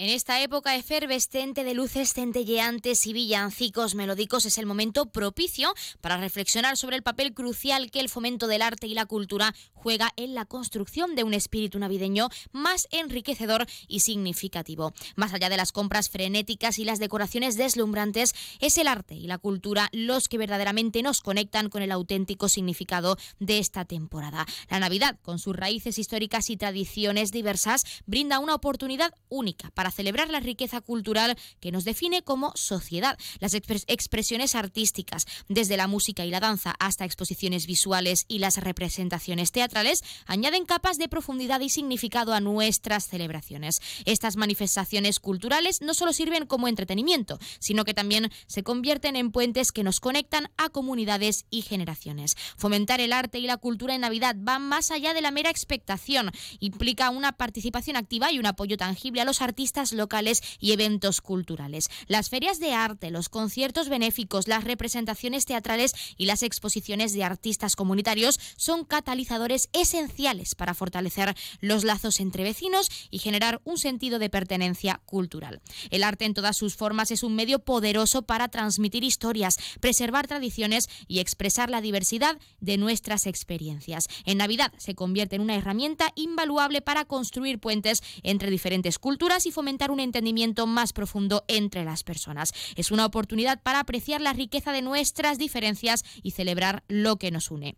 En esta época efervescente de luces centelleantes y villancicos melódicos es el momento propicio para reflexionar sobre el papel crucial que el fomento del arte y la cultura juega en la construcción de un espíritu navideño más enriquecedor y significativo. Más allá de las compras frenéticas y las decoraciones deslumbrantes, es el arte y la cultura los que verdaderamente nos conectan con el auténtico significado de esta temporada. La Navidad, con sus raíces históricas y tradiciones diversas, brinda una oportunidad única para celebrar la riqueza cultural que nos define como sociedad. Las expresiones artísticas, desde la música y la danza hasta exposiciones visuales y las representaciones teatrales, añaden capas de profundidad y significado a nuestras celebraciones. Estas manifestaciones culturales no solo sirven como entretenimiento, sino que también se convierten en puentes que nos conectan a comunidades y generaciones. Fomentar el arte y la cultura en Navidad va más allá de la mera expectación, implica una participación activa y un apoyo tangible a los artistas locales y eventos culturales. Las ferias de arte, los conciertos benéficos, las representaciones teatrales y las exposiciones de artistas comunitarios son catalizadores esenciales para fortalecer los lazos entre vecinos y generar un sentido de pertenencia cultural. El arte en todas sus formas es un medio poderoso para transmitir historias, preservar tradiciones y expresar la diversidad de nuestras experiencias. En Navidad se convierte en una herramienta invaluable para construir puentes entre diferentes culturas y fomentar un entendimiento más profundo entre las personas. Es una oportunidad para apreciar la riqueza de nuestras diferencias y celebrar lo que nos une.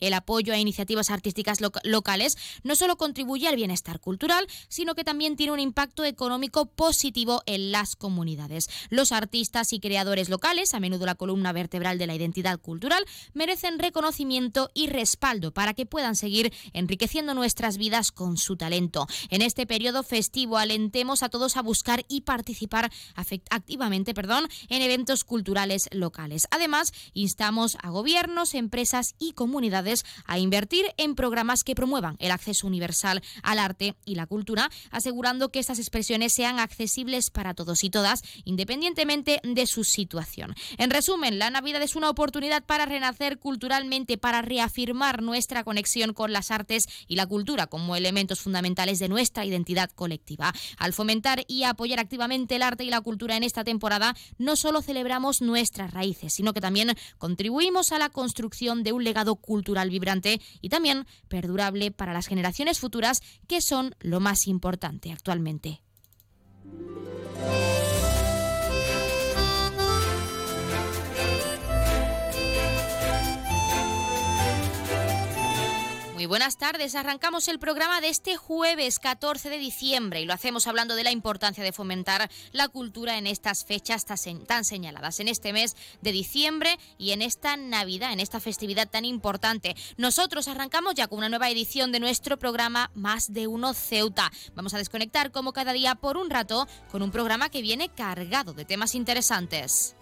El apoyo a iniciativas artísticas locales no solo contribuye al bienestar cultural, sino que también tiene un impacto económico positivo en las comunidades. Los artistas y creadores locales, a menudo la columna vertebral de la identidad cultural, merecen reconocimiento y respaldo para que puedan seguir enriqueciendo nuestras vidas con su talento. En este periodo festivo alentemos a todos a buscar y participar activamente perdón, en eventos culturales locales. Además, instamos a gobiernos, empresas y comunidades a invertir en programas que promuevan el acceso universal al arte y la cultura, asegurando que estas expresiones sean accesibles para todos y todas, independientemente de su situación. En resumen, la Navidad es una oportunidad para renacer culturalmente, para reafirmar nuestra conexión con las artes y la cultura como elementos fundamentales de nuestra identidad colectiva. Al fomentar y apoyar activamente el arte y la cultura en esta temporada, no solo celebramos nuestras raíces, sino que también contribuimos a la construcción de un legado cultural vibrante y también perdurable para las generaciones futuras, que son lo más importante actualmente. Muy buenas tardes. Arrancamos el programa de este jueves 14 de diciembre y lo hacemos hablando de la importancia de fomentar la cultura en estas fechas tan señaladas, en este mes de diciembre y en esta Navidad, en esta festividad tan importante. Nosotros arrancamos ya con una nueva edición de nuestro programa Más de Uno Ceuta. Vamos a desconectar como cada día por un rato con un programa que viene cargado de temas interesantes.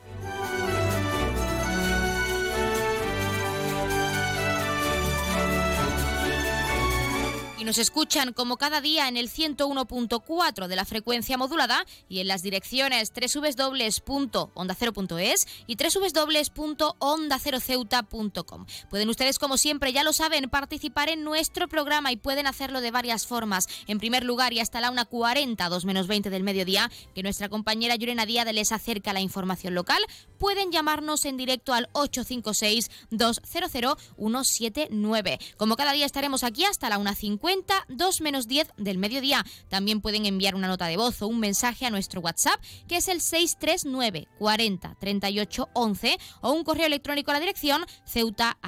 Y nos escuchan como cada día en el 101.4 de la frecuencia modulada y en las direcciones www.ondacero.es y www.ondaceroceuta.com. Pueden ustedes, como siempre, ya lo saben, participar en nuestro programa y pueden hacerlo de varias formas. En primer lugar, y hasta la 1.40, 2 menos 20 del mediodía, que nuestra compañera Llorena Díaz les acerca la información local, pueden llamarnos en directo al 856-200-179. Como cada día estaremos aquí hasta la 1.50 2 menos 10 del mediodía. También pueden enviar una nota de voz o un mensaje a nuestro WhatsApp, que es el 639 40 38 11, o un correo electrónico a la dirección ceuta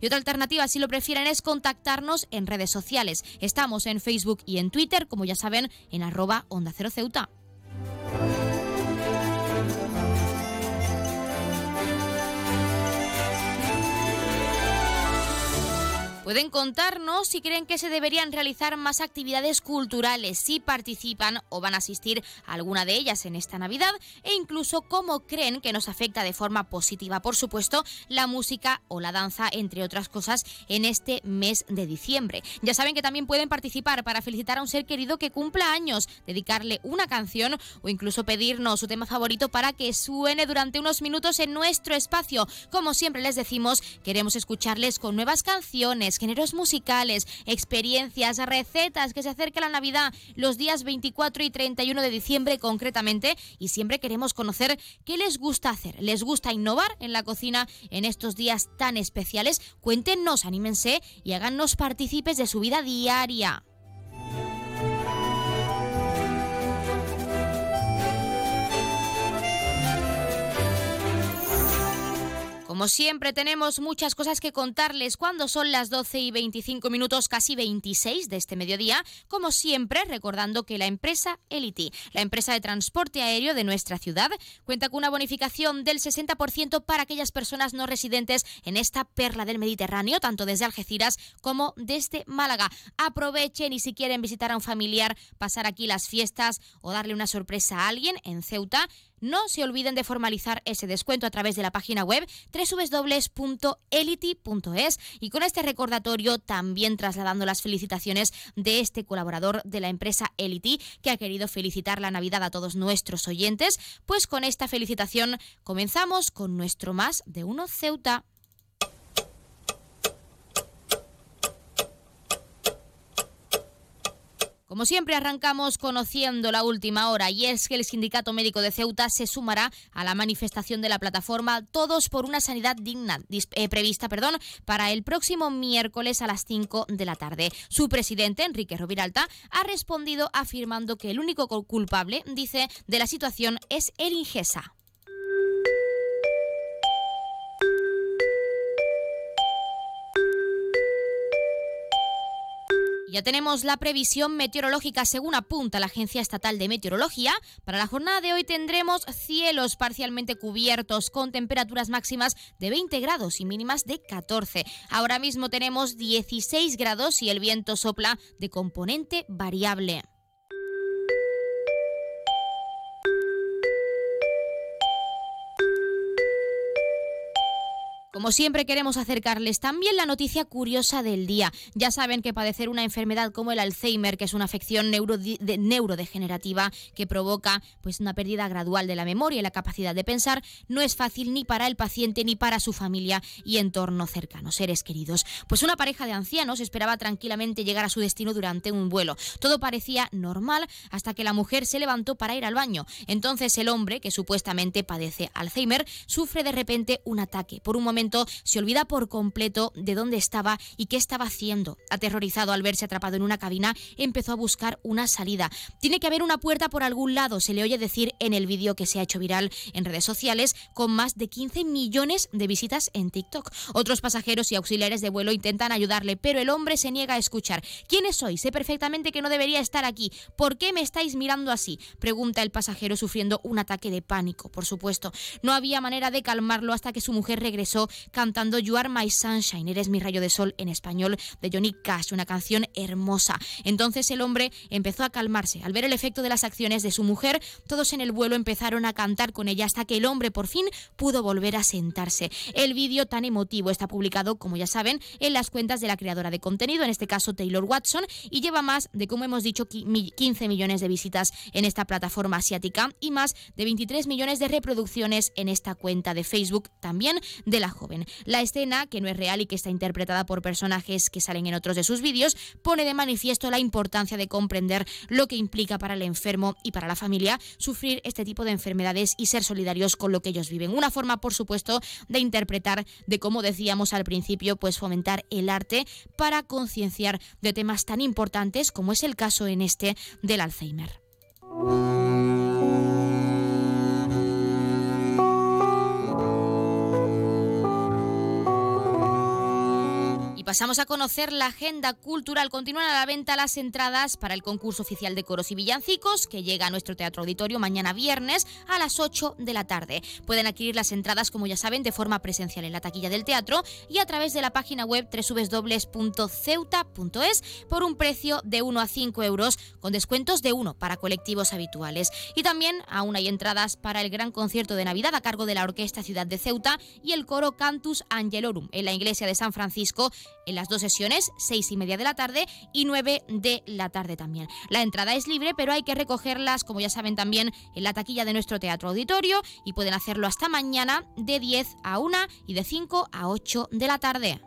Y otra alternativa, si lo prefieren, es contactarnos en redes sociales. Estamos en Facebook y en Twitter, como ya saben, en arroba onda cero ceuta. Pueden contarnos si creen que se deberían realizar más actividades culturales, si participan o van a asistir a alguna de ellas en esta Navidad e incluso cómo creen que nos afecta de forma positiva, por supuesto, la música o la danza, entre otras cosas, en este mes de diciembre. Ya saben que también pueden participar para felicitar a un ser querido que cumpla años, dedicarle una canción o incluso pedirnos su tema favorito para que suene durante unos minutos en nuestro espacio. Como siempre les decimos, queremos escucharles con nuevas canciones, géneros musicales, experiencias, recetas que se acerca la Navidad los días 24 y 31 de diciembre concretamente y siempre queremos conocer qué les gusta hacer. ¿Les gusta innovar en la cocina en estos días tan especiales? Cuéntenos, anímense y háganos partícipes de su vida diaria. Como siempre, tenemos muchas cosas que contarles cuando son las 12 y 25 minutos, casi 26 de este mediodía. Como siempre, recordando que la empresa Elity, la empresa de transporte aéreo de nuestra ciudad, cuenta con una bonificación del 60% para aquellas personas no residentes en esta perla del Mediterráneo, tanto desde Algeciras como desde Málaga. Aprovechen y si quieren visitar a un familiar, pasar aquí las fiestas o darle una sorpresa a alguien en Ceuta, no se olviden de formalizar ese descuento a través de la página web www.elity.es y con este recordatorio también trasladando las felicitaciones de este colaborador de la empresa Elity que ha querido felicitar la Navidad a todos nuestros oyentes, pues con esta felicitación comenzamos con nuestro más de uno Ceuta. Como siempre arrancamos conociendo la última hora y es que el Sindicato Médico de Ceuta se sumará a la manifestación de la plataforma Todos por una sanidad digna eh, prevista perdón, para el próximo miércoles a las 5 de la tarde. Su presidente, Enrique Roviralta, ha respondido afirmando que el único culpable, dice, de la situación es el Ingesa. Ya tenemos la previsión meteorológica según apunta la Agencia Estatal de Meteorología. Para la jornada de hoy tendremos cielos parcialmente cubiertos con temperaturas máximas de 20 grados y mínimas de 14. Ahora mismo tenemos 16 grados y el viento sopla de componente variable. Como siempre queremos acercarles también la noticia curiosa del día. Ya saben que padecer una enfermedad como el Alzheimer, que es una afección neurodegenerativa que provoca pues una pérdida gradual de la memoria y la capacidad de pensar, no es fácil ni para el paciente ni para su familia y entorno cercano, seres queridos. Pues una pareja de ancianos esperaba tranquilamente llegar a su destino durante un vuelo. Todo parecía normal hasta que la mujer se levantó para ir al baño. Entonces el hombre, que supuestamente padece Alzheimer, sufre de repente un ataque. Por un momento se olvida por completo de dónde estaba y qué estaba haciendo. Aterrorizado al verse atrapado en una cabina, empezó a buscar una salida. Tiene que haber una puerta por algún lado, se le oye decir en el vídeo que se ha hecho viral en redes sociales con más de 15 millones de visitas en TikTok. Otros pasajeros y auxiliares de vuelo intentan ayudarle, pero el hombre se niega a escuchar. ¿Quiénes soy? Sé perfectamente que no debería estar aquí. ¿Por qué me estáis mirando así? Pregunta el pasajero sufriendo un ataque de pánico, por supuesto. No había manera de calmarlo hasta que su mujer regresó cantando You Are My Sunshine, Eres mi rayo de sol en español de Johnny Cash, una canción hermosa. Entonces el hombre empezó a calmarse. Al ver el efecto de las acciones de su mujer, todos en el vuelo empezaron a cantar con ella hasta que el hombre por fin pudo volver a sentarse. El vídeo tan emotivo está publicado, como ya saben, en las cuentas de la creadora de contenido, en este caso Taylor Watson, y lleva más de, como hemos dicho, 15 millones de visitas en esta plataforma asiática y más de 23 millones de reproducciones en esta cuenta de Facebook también de la la escena, que no es real y que está interpretada por personajes que salen en otros de sus vídeos, pone de manifiesto la importancia de comprender lo que implica para el enfermo y para la familia sufrir este tipo de enfermedades y ser solidarios con lo que ellos viven. Una forma, por supuesto, de interpretar, de como decíamos al principio, pues fomentar el arte para concienciar de temas tan importantes como es el caso en este del Alzheimer. Pasamos a conocer la agenda cultural. Continúan a la venta las entradas para el concurso oficial de coros y villancicos que llega a nuestro teatro auditorio mañana viernes a las 8 de la tarde. Pueden adquirir las entradas, como ya saben, de forma presencial en la taquilla del teatro y a través de la página web www.ceuta.es por un precio de 1 a 5 euros con descuentos de 1 para colectivos habituales. Y también aún hay entradas para el gran concierto de Navidad a cargo de la Orquesta Ciudad de Ceuta y el coro Cantus Angelorum en la iglesia de San Francisco en las dos sesiones, seis y media de la tarde y 9 de la tarde también. La entrada es libre, pero hay que recogerlas, como ya saben también, en la taquilla de nuestro teatro auditorio y pueden hacerlo hasta mañana de 10 a 1 y de 5 a 8 de la tarde.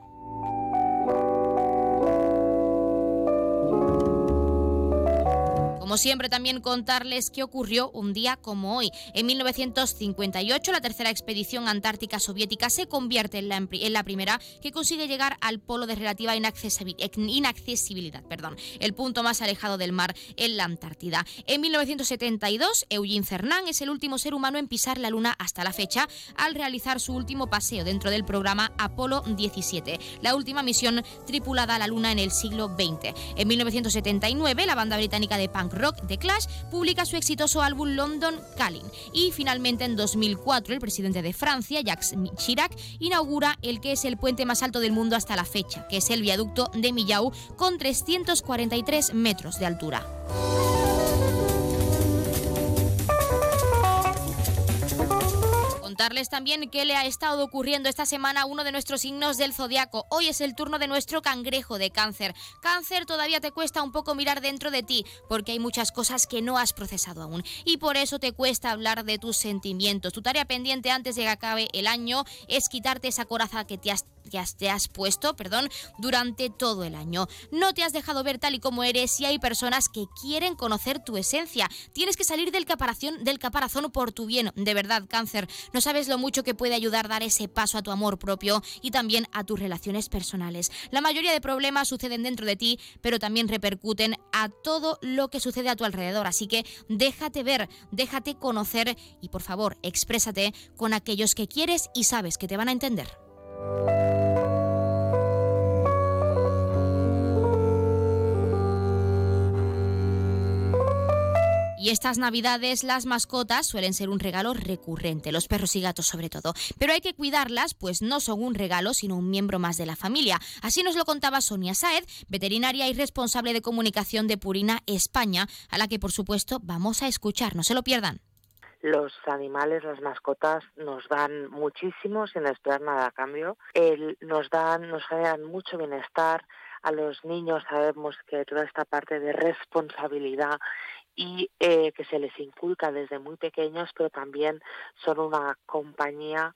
Como siempre, también contarles qué ocurrió un día como hoy. En 1958, la tercera expedición antártica soviética se convierte en la, primera que consigue llegar al polo de relativa inaccesibilidad, perdón, el punto más alejado del mar en la Antártida. En 1972, Eugene Cernan es el último ser humano en pisar la Luna hasta la fecha al realizar su último paseo dentro del programa Apolo 17, la última misión tripulada a la Luna en el siglo XX. En 1979, la banda británica de punk rock The Clash publica su exitoso álbum London Calling. Y finalmente en 2004 el presidente de Francia, Jacques Chirac, inaugura el que es el puente más alto del mundo hasta la fecha, que es el viaducto de Millau con 343 metros de altura. Contarles también qué le ha estado ocurriendo esta semana uno de nuestros signos del zodiaco. Hoy es el turno de nuestro cangrejo de cáncer. Cáncer todavía te cuesta un poco mirar dentro de ti porque hay muchas cosas que no has procesado aún y por eso te cuesta hablar de tus sentimientos. Tu tarea pendiente antes de que acabe el año es quitarte esa coraza que te has que te has puesto, perdón, durante todo el año. No te has dejado ver tal y como eres y hay personas que quieren conocer tu esencia. Tienes que salir del caparazón, del caparazón por tu bien. De verdad, cáncer, no sabes lo mucho que puede ayudar a dar ese paso a tu amor propio y también a tus relaciones personales. La mayoría de problemas suceden dentro de ti, pero también repercuten a todo lo que sucede a tu alrededor. Así que déjate ver, déjate conocer y por favor, exprésate con aquellos que quieres y sabes que te van a entender. Y estas navidades las mascotas suelen ser un regalo recurrente, los perros y gatos sobre todo. Pero hay que cuidarlas, pues no son un regalo, sino un miembro más de la familia. Así nos lo contaba Sonia Saed, veterinaria y responsable de comunicación de Purina España, a la que por supuesto vamos a escuchar, no se lo pierdan los animales, las mascotas, nos dan muchísimo sin esperar nada a cambio. nos dan, nos generan mucho bienestar. A los niños sabemos que toda esta parte de responsabilidad y eh, que se les inculca desde muy pequeños, pero también son una compañía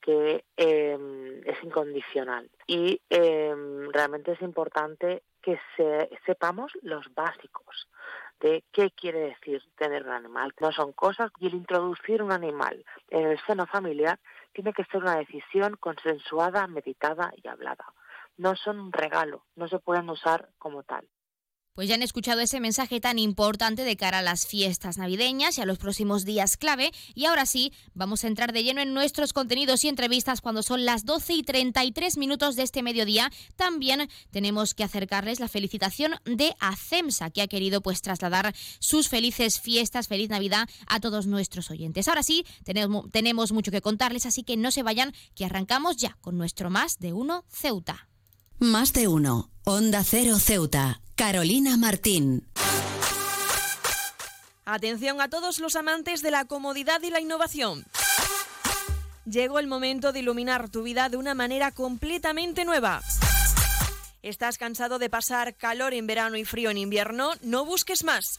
que em, es incondicional. Y em, realmente es importante que sepamos los básicos de qué quiere decir tener un animal. No son cosas y el introducir un animal en el seno familiar tiene que ser una decisión consensuada, meditada y hablada. No son un regalo, no se pueden usar como tal. Pues ya han escuchado ese mensaje tan importante de cara a las fiestas navideñas y a los próximos días clave. Y ahora sí, vamos a entrar de lleno en nuestros contenidos y entrevistas cuando son las 12 y 33 minutos de este mediodía. También tenemos que acercarles la felicitación de ACEMSA, que ha querido pues trasladar sus felices fiestas, feliz Navidad a todos nuestros oyentes. Ahora sí, tenemos, tenemos mucho que contarles, así que no se vayan, que arrancamos ya con nuestro Más de Uno Ceuta. Más de Uno, Onda Cero Ceuta. Carolina Martín. Atención a todos los amantes de la comodidad y la innovación. Llegó el momento de iluminar tu vida de una manera completamente nueva. ¿Estás cansado de pasar calor en verano y frío en invierno? No busques más.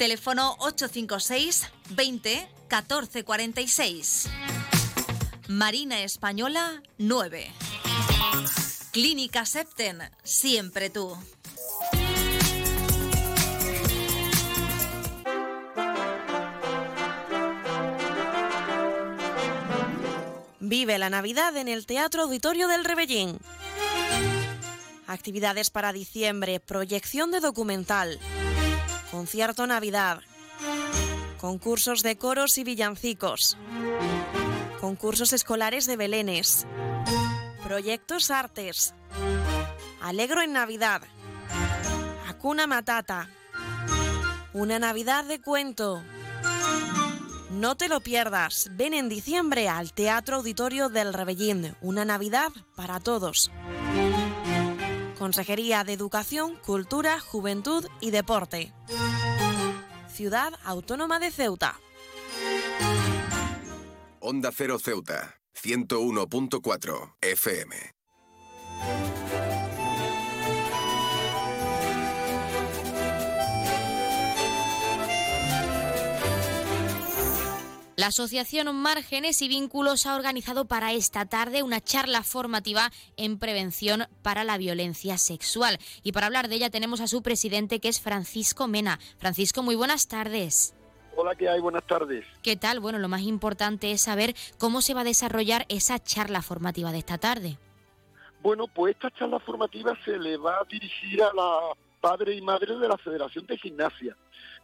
Teléfono 856 20 1446. Marina Española 9. Clínica Septen, siempre tú. Vive la Navidad en el Teatro Auditorio del Rebellín. Actividades para diciembre, proyección de documental, concierto Navidad, concursos de coros y villancicos, concursos escolares de belenes, proyectos artes, Alegro en Navidad, Acuna Matata, una Navidad de cuento. No te lo pierdas, ven en diciembre al Teatro Auditorio del Rebellín, una Navidad para todos. Consejería de Educación, Cultura, Juventud y Deporte. Ciudad Autónoma de Ceuta. Onda Cero Ceuta, 101.4 FM. La Asociación Márgenes y Vínculos ha organizado para esta tarde una charla formativa en prevención para la violencia sexual. Y para hablar de ella tenemos a su presidente, que es Francisco Mena. Francisco, muy buenas tardes. Hola, ¿qué hay? Buenas tardes. ¿Qué tal? Bueno, lo más importante es saber cómo se va a desarrollar esa charla formativa de esta tarde. Bueno, pues esta charla formativa se le va a dirigir a la padre y madre de la Federación de Gimnasia.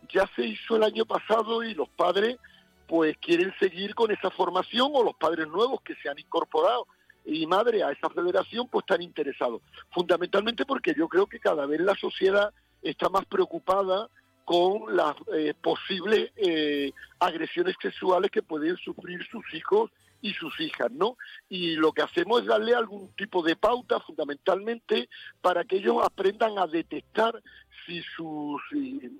Ya se hizo el año pasado y los padres pues quieren seguir con esa formación o los padres nuevos que se han incorporado y madre a esa federación pues están interesados. Fundamentalmente porque yo creo que cada vez la sociedad está más preocupada con las eh, posibles eh, agresiones sexuales que pueden sufrir sus hijos y sus hijas, ¿no? Y lo que hacemos es darle algún tipo de pauta, fundamentalmente, para que ellos aprendan a detectar si sus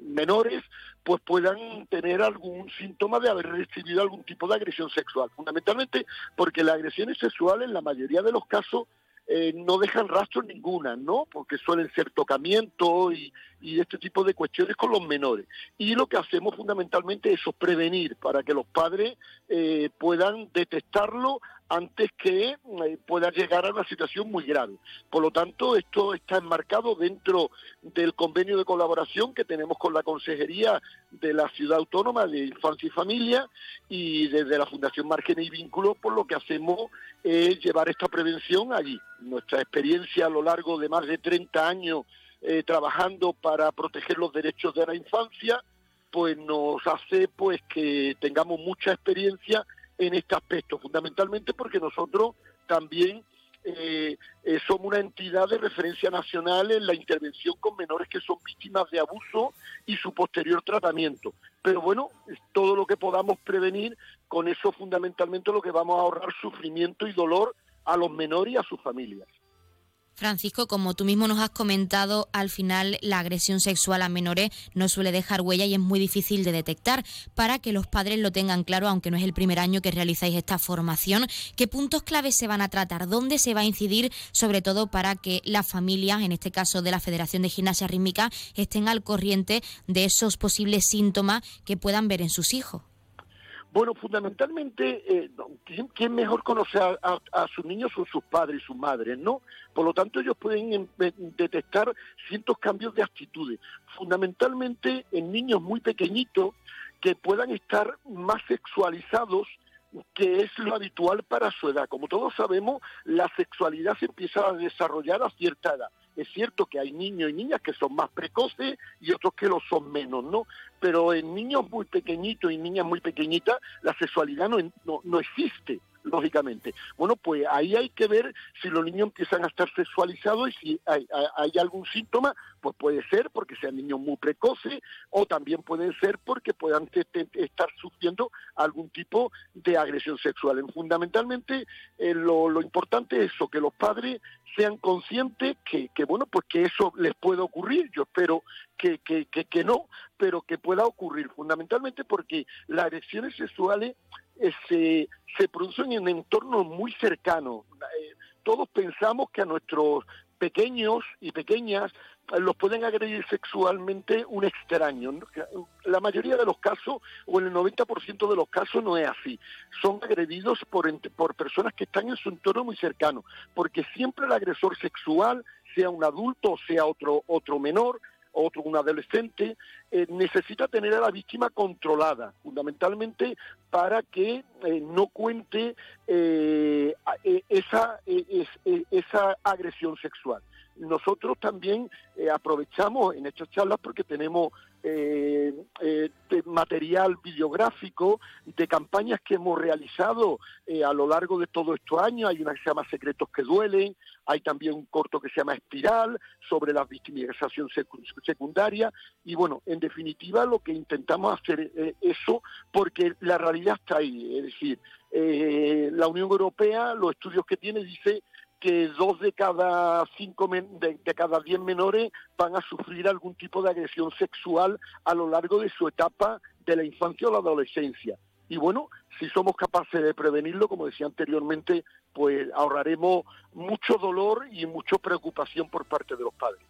menores pues puedan tener algún síntoma de haber recibido algún tipo de agresión sexual. Fundamentalmente porque las agresiones sexuales en la mayoría de los casos eh, no dejan rastro ninguna, ¿no? Porque suelen ser tocamientos y, este tipo de cuestiones con los menores. Y lo que hacemos fundamentalmente es prevenir para que los padres eh, puedan detectarlo antes que eh, pueda llegar a una situación muy grave. Por lo tanto, esto está enmarcado dentro del convenio de colaboración que tenemos con la Consejería de la Ciudad Autónoma de Infancia y Familia y desde la Fundación Margen y Vínculos, por lo que hacemos es llevar esta prevención allí. Nuestra experiencia a lo largo de más de 30 años eh, trabajando para proteger los derechos de la infancia, pues nos hace pues que tengamos mucha experiencia en este aspecto, fundamentalmente porque nosotros también eh, eh, somos una entidad de referencia nacional en la intervención con menores que son víctimas de abuso y su posterior tratamiento. Pero bueno, todo lo que podamos prevenir, con eso fundamentalmente lo que vamos a ahorrar sufrimiento y dolor a los menores y a sus familias. Francisco, como tú mismo nos has comentado, al final la agresión sexual a menores no suele dejar huella y es muy difícil de detectar. Para que los padres lo tengan claro, aunque no es el primer año que realizáis esta formación, ¿qué puntos claves se van a tratar? ¿Dónde se va a incidir, sobre todo para que las familias, en este caso de la Federación de Gimnasia Rítmica, estén al corriente de esos posibles síntomas que puedan ver en sus hijos? Bueno, fundamentalmente, eh, ¿quién, mejor conoce a, sus niños son sus padres y sus madres, ¿no? Por lo tanto, ellos pueden em, eh, detectar ciertos cambios de actitudes. Fundamentalmente en niños muy pequeñitos que puedan estar más sexualizados que es lo habitual para su edad. Como todos sabemos, la sexualidad se empieza a desarrollar a cierta edad. Es cierto que hay niños y niñas que son más precoces y otros que lo son menos, ¿no? Pero en niños muy pequeñitos y niñas muy pequeñitas la sexualidad no, no, no existe lógicamente. Bueno, pues ahí hay que ver si los niños empiezan a estar sexualizados y si hay, algún síntoma, pues puede ser porque sean niños muy precoces o también pueden ser porque puedan estar sufriendo algún tipo de agresión sexual. Fundamentalmente, eh, lo, importante es eso, que los padres sean conscientes que, que, bueno, pues que eso les puede ocurrir. Yo espero que, que, que no, pero que pueda ocurrir, fundamentalmente porque las agresiones sexuales eh, se, se producen en entornos muy cercanos. Eh, todos pensamos que a nuestros pequeños y pequeñas eh, los pueden agredir sexualmente un extraño. La mayoría de los casos, o el 90% de los casos, no es así. Son agredidos por, por personas que están en su entorno muy cercano, porque siempre el agresor sexual, sea un adulto o sea otro, otro menor, otro un adolescente, eh, necesita tener a la víctima controlada, fundamentalmente para que eh, no cuente eh, esa, esa agresión sexual. Nosotros también aprovechamos en estas charlas porque tenemos eh, eh, material videográfico de campañas que hemos realizado eh, a lo largo de todos estos años. Hay una que se llama Secretos que duelen, hay también un corto que se llama Espiral sobre la victimización secundaria y bueno, en definitiva lo que intentamos hacer es eh, eso porque la realidad está ahí, es decir, la Unión Europea, los estudios que tiene, dice que dos de cada cinco de, cada diez menores van a sufrir algún tipo de agresión sexual a lo largo de su etapa de la infancia o la adolescencia. Y bueno, si somos capaces de prevenirlo, como decía anteriormente, pues ahorraremos mucho dolor y mucha preocupación por parte de los padres.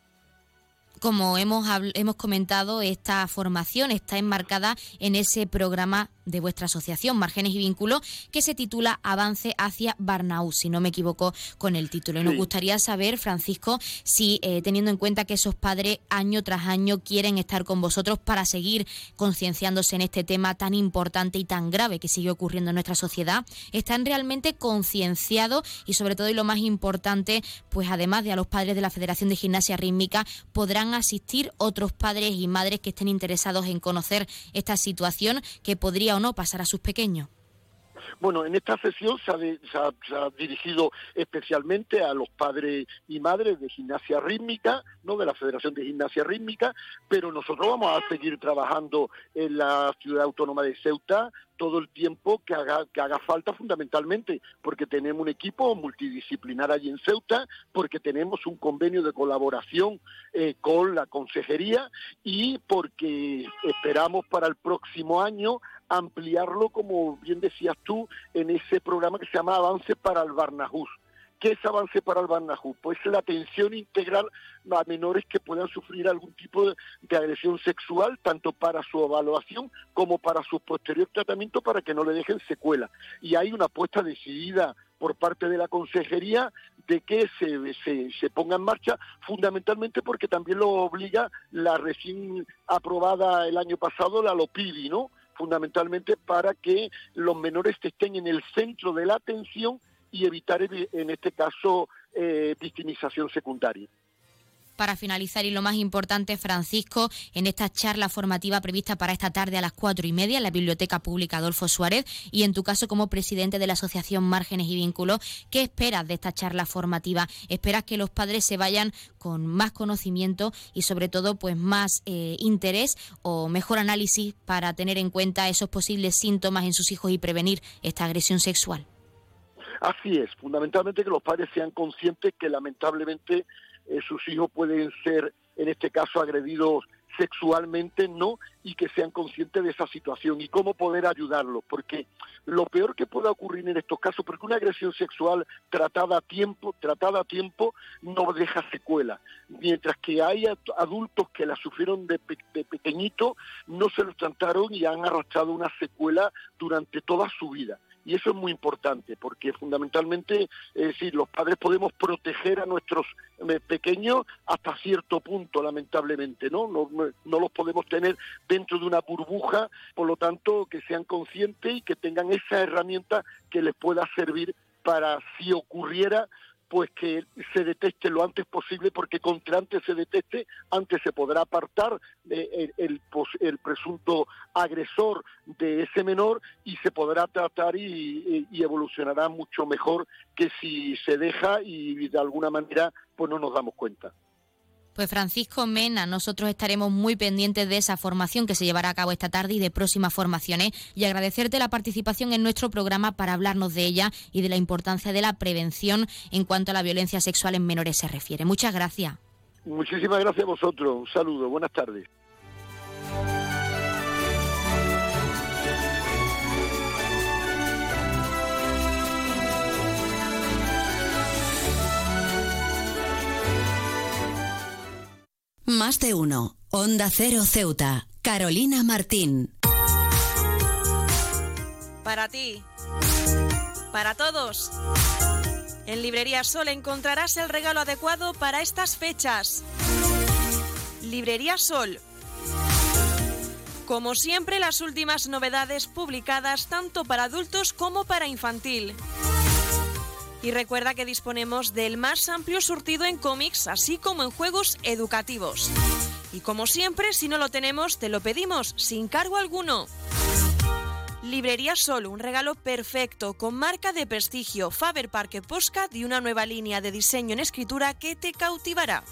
Como hemos, hemos comentado, esta formación está enmarcada en ese programa de vuestra asociación, Márgenes y Vínculos, que se titula Avance hacia Barnaú, si no me equivoco con el título. Y nos gustaría saber, Francisco, si eh, teniendo en cuenta que esos padres año tras año quieren estar con vosotros para seguir concienciándose en este tema tan importante y tan grave que sigue ocurriendo en nuestra sociedad, están realmente concienciados y sobre todo y lo más importante, pues además de a los padres de la Federación de Gimnasia Rítmica, podrán asistir otros padres y madres que estén interesados en conocer esta situación que podría no pasar a sus pequeños? Bueno, en esta sesión se ha, dirigido especialmente a los padres y madres de gimnasia rítmica, no de la Federación de Gimnasia Rítmica, pero nosotros vamos a seguir trabajando en la ciudad autónoma de Ceuta todo el tiempo que haga, que haga falta fundamentalmente, porque tenemos un equipo multidisciplinar allí en Ceuta, porque tenemos un convenio de colaboración eh, con la consejería y porque esperamos para el próximo año ampliarlo, como bien decías tú, en ese programa que se llama Avance para el Barnahus ¿Qué es avance para el Barnajú? Pues la atención integral a menores que puedan sufrir algún tipo de, agresión sexual, tanto para su evaluación como para su posterior tratamiento, para que no le dejen secuela. Y hay una apuesta decidida por parte de la consejería de que se, se, se, ponga en marcha, fundamentalmente porque también lo obliga la recién aprobada el año pasado, la LOPIDI, ¿no? Fundamentalmente para que los menores estén en el centro de la atención y evitar, en este caso, eh, victimización secundaria para finalizar y lo más importante, Francisco, en esta charla formativa prevista para esta tarde a las cuatro y media en la Biblioteca Pública Adolfo Suárez y en tu caso como presidente de la Asociación Márgenes y Vínculos, ¿qué esperas de esta charla formativa? ¿Esperas que los padres se vayan con más conocimiento y sobre todo pues más eh, interés o mejor análisis para tener en cuenta esos posibles síntomas en sus hijos y prevenir esta agresión sexual? Así es, fundamentalmente que los padres sean conscientes que lamentablemente eh, sus hijos pueden ser, en este caso, agredidos sexualmente, no, y que sean conscientes de esa situación y cómo poder ayudarlos, porque lo peor que pueda ocurrir en estos casos, porque una agresión sexual tratada a tiempo, tratada a tiempo, no deja secuela, mientras que hay adultos que la sufrieron de, de pequeñito, no se lo trataron y han arrastrado una secuela durante toda su vida y eso es muy importante porque fundamentalmente es decir los padres podemos proteger a nuestros eh, pequeños hasta cierto punto lamentablemente no no, no los podemos tener dentro de una burbuja por lo tanto que sean conscientes y que tengan esa herramienta que les pueda servir para si ocurriera pues que se deteste lo antes posible, porque contra antes se deteste, antes se podrá apartar el, el, el, presunto agresor de ese menor y se podrá tratar y, y, evolucionará mucho mejor que si se deja y de alguna manera pues no nos damos cuenta. Pues Francisco Mena, nosotros estaremos muy pendientes de esa formación que se llevará a cabo esta tarde y de próximas formaciones y agradecerte la participación en nuestro programa para hablarnos de ella y de la importancia de la prevención en cuanto a la violencia sexual en menores se refiere. Muchas gracias. Muchísimas gracias a vosotros. Un saludo. Buenas tardes. Más de uno. Onda Cero Ceuta. Carolina Martín. Para ti. Para todos. En Librería Sol encontrarás el regalo adecuado para estas fechas. Librería Sol. Como siempre, las últimas novedades publicadas tanto para adultos como para infantil. Y recuerda que disponemos del más amplio surtido en cómics, así como en juegos educativos. Y como siempre, si no lo tenemos, te lo pedimos sin cargo alguno. Librería Sol, un regalo perfecto con marca de prestigio Faber Parque Postcard y una nueva línea de diseño en escritura que te cautivará.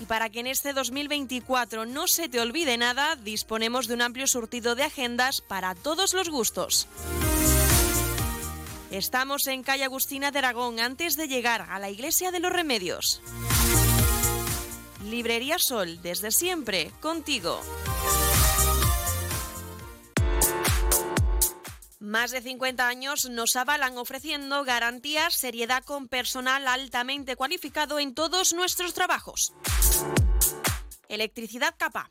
Y para que en este 2024 no se te olvide nada, disponemos de un amplio surtido de agendas para todos los gustos. Estamos en calle Agustina de Aragón antes de llegar a la Iglesia de los Remedios. Librería Sol, desde siempre, contigo. Más de 50 años nos avalan ofreciendo garantías, seriedad con personal altamente cualificado en todos nuestros trabajos. Electricidad Capa.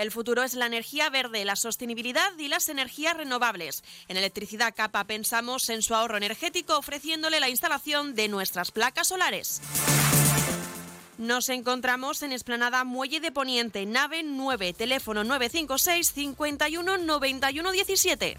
El futuro es la energía verde, la sostenibilidad y las energías renovables. En Electricidad Capa pensamos en su ahorro energético ofreciéndole la instalación de nuestras placas solares. Nos encontramos en Esplanada Muelle de Poniente, nave 9, teléfono 956 51 91 17.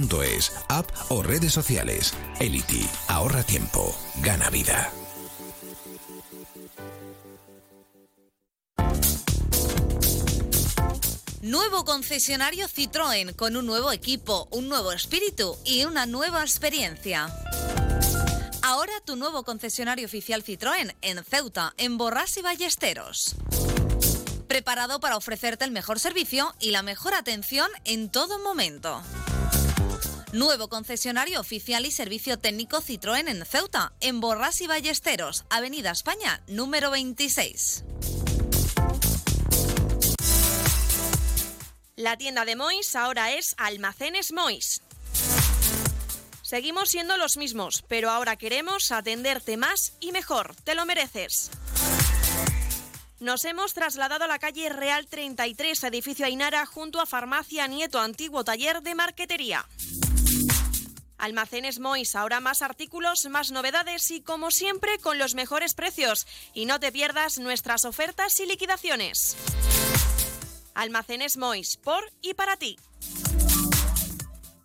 es app o redes sociales. Elity, ahorra tiempo, gana vida. Nuevo concesionario Citroën con un nuevo equipo, un nuevo espíritu y una nueva experiencia. Ahora tu nuevo concesionario oficial Citroën en Ceuta, en Borras y Ballesteros. Preparado para ofrecerte el mejor servicio y la mejor atención en todo momento. Nuevo concesionario oficial y servicio técnico Citroën en Ceuta, en Borras y Ballesteros, Avenida España, número 26. La tienda de Mois ahora es Almacenes Mois. Seguimos siendo los mismos, pero ahora queremos atenderte más y mejor. Te lo mereces. Nos hemos trasladado a la calle Real 33, edificio Ainara, junto a Farmacia Nieto, antiguo taller de marquetería. Almacenes Mois, ahora más artículos, más novedades y como siempre con los mejores precios. Y no te pierdas nuestras ofertas y liquidaciones. Almacenes Mois, por y para ti.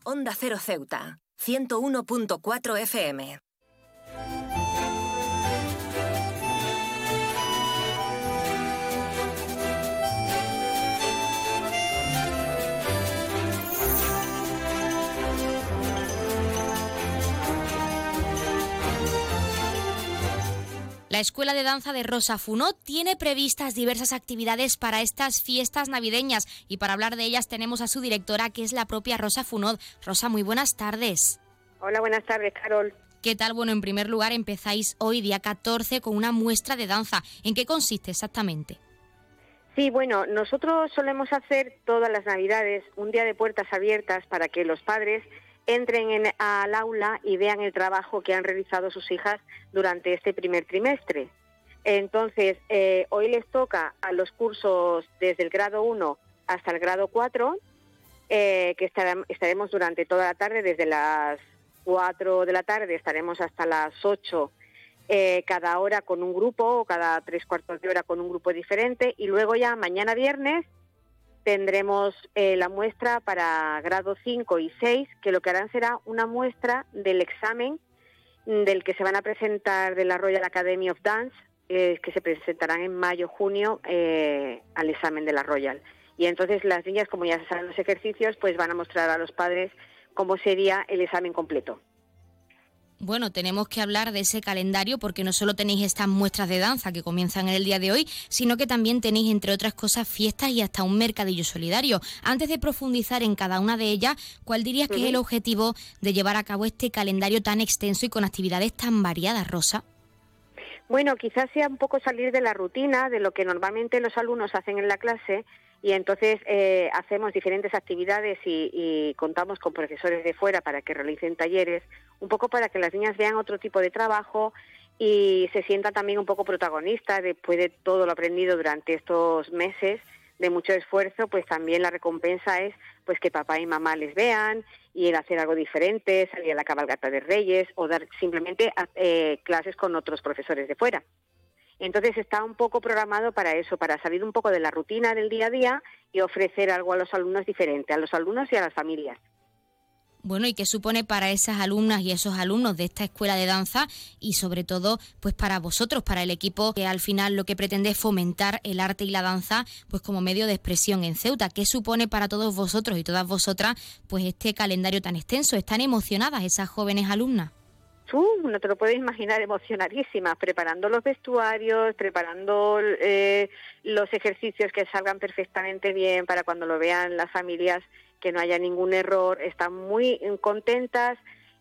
Onda Cero Ceuta, 101.4 FM. La Escuela de Danza de Rosa Funó tiene previstas diversas actividades para estas fiestas navideñas y para hablar de ellas tenemos a su directora que es la propia Rosa Funod. Rosa, muy buenas tardes. Hola, buenas tardes, Carol. ¿Qué tal? Bueno, en primer lugar empezáis hoy, día 14, con una muestra de danza. ¿En qué consiste exactamente? Sí, bueno, nosotros solemos hacer todas las Navidades un día de puertas abiertas para que los padres entren en, al aula y vean el trabajo que han realizado sus hijas durante este primer trimestre. Entonces, eh, hoy les toca a los cursos desde el grado 1 hasta el grado 4, eh, que estaremos durante toda la tarde, desde las 4 de la tarde estaremos hasta las 8 eh, cada hora con un grupo o cada tres cuartos de hora con un grupo diferente y luego ya mañana viernes tendremos eh, la muestra para grado 5 y 6, que lo que harán será una muestra del examen del que se van a presentar de la Royal Academy of Dance, eh, que se presentarán en mayo-junio eh, al examen de la Royal. Y entonces las niñas, como ya saben los ejercicios, pues van a mostrar a los padres cómo sería el examen completo. Bueno, tenemos que hablar de ese calendario porque no solo tenéis estas muestras de danza que comienzan en el día de hoy, sino que también tenéis, entre otras cosas, fiestas y hasta un mercadillo solidario. Antes de profundizar en cada una de ellas, ¿cuál dirías que es el objetivo de llevar a cabo este calendario tan extenso y con actividades tan variadas, Rosa? Bueno, quizás sea un poco salir de la rutina, de lo que normalmente los alumnos hacen en la clase y entonces eh, hacemos diferentes actividades y, contamos con profesores de fuera para que realicen talleres, un poco para que las niñas vean otro tipo de trabajo y se sientan también un poco protagonistas después de todo lo aprendido durante estos meses de mucho esfuerzo, pues también la recompensa es pues que papá y mamá les vean y el hacer algo diferente, salir a la cabalgata de Reyes o dar simplemente eh, clases con otros profesores de fuera. Entonces está un poco programado para eso, para salir un poco de la rutina del día a día y ofrecer algo a los alumnos diferente, a los alumnos y a las familias. Bueno, ¿y qué supone para esas alumnas y esos alumnos de esta escuela de danza y sobre todo pues para vosotros, para el equipo que al final lo que pretende es fomentar el arte y la danza pues como medio de expresión en Ceuta? ¿Qué supone para todos vosotros y todas vosotras pues este calendario tan extenso? ¿Están emocionadas esas jóvenes alumnas? No te lo puedes imaginar emocionadísimas, preparando los vestuarios, preparando eh, los ejercicios que salgan perfectamente bien para cuando lo vean las familias, que no haya ningún error. Están muy contentas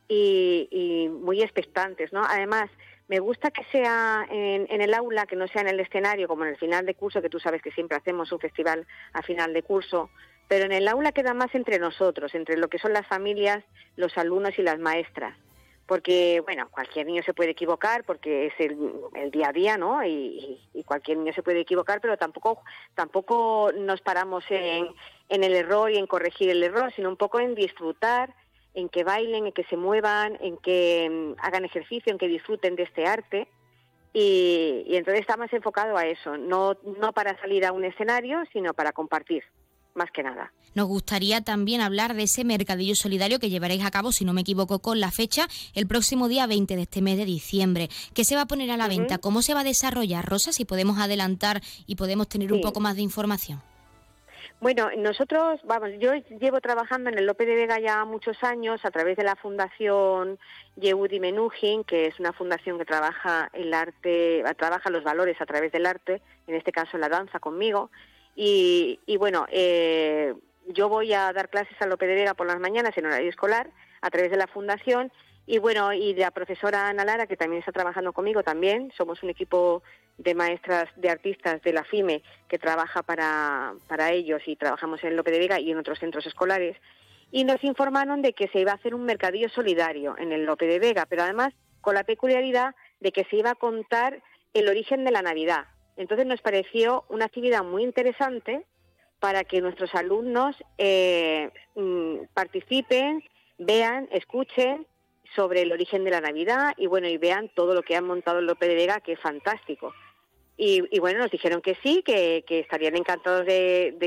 y, muy expectantes, ¿no? Además, me gusta que sea en, en, el aula, que no sea en el escenario, como en el final de curso, que tú sabes que siempre hacemos un festival a final de curso, pero en el aula queda más entre nosotros, entre lo que son las familias, los alumnos y las maestras porque, bueno, cualquier niño se puede equivocar porque es el, día a día, ¿no? Y, cualquier niño se puede equivocar, pero tampoco, tampoco nos paramos en, en el error y en corregir el error, sino un poco en disfrutar, en que bailen, en que se muevan, en que mm, hagan ejercicio, en que disfruten de este arte. Y, y entonces está más enfocado a eso, no, no para salir a un escenario, sino para compartir más que nada. Nos gustaría también hablar de ese mercadillo solidario que llevaréis a cabo, si no me equivoco con la fecha, el próximo día 20 de este mes de diciembre. ¿Qué se va a poner a la venta? ¿Cómo se va a desarrollar, Rosa? Si podemos adelantar y podemos tener un poco más de información. Bueno, nosotros, vamos, yo llevo trabajando en el Lope de Vega ya muchos años a través de la Fundación Yehudi Menuhin, que es una fundación que trabaja el arte, trabaja los valores a través del arte, en este caso la danza conmigo. Y, bueno, eh, yo voy a dar clases a Lope de Vega por las mañanas en horario escolar a través de la fundación y bueno, y la profesora Ana Lara, que también está trabajando conmigo también, somos un equipo de maestras de artistas de la FIME que trabaja para, para ellos y trabajamos en Lope de Vega y en otros centros escolares. Y nos informaron de que se iba a hacer un mercadillo solidario en el Lope de Vega, pero además con la peculiaridad de que se iba a contar el origen de la Navidad, Entonces nos pareció una actividad muy interesante para que nuestros alumnos eh, mm, participen, vean, escuchen sobre el origen de la Navidad y bueno y vean todo lo que han montado en López de Vega, que es fantástico. Y, bueno, nos dijeron que sí, que, estarían encantados de,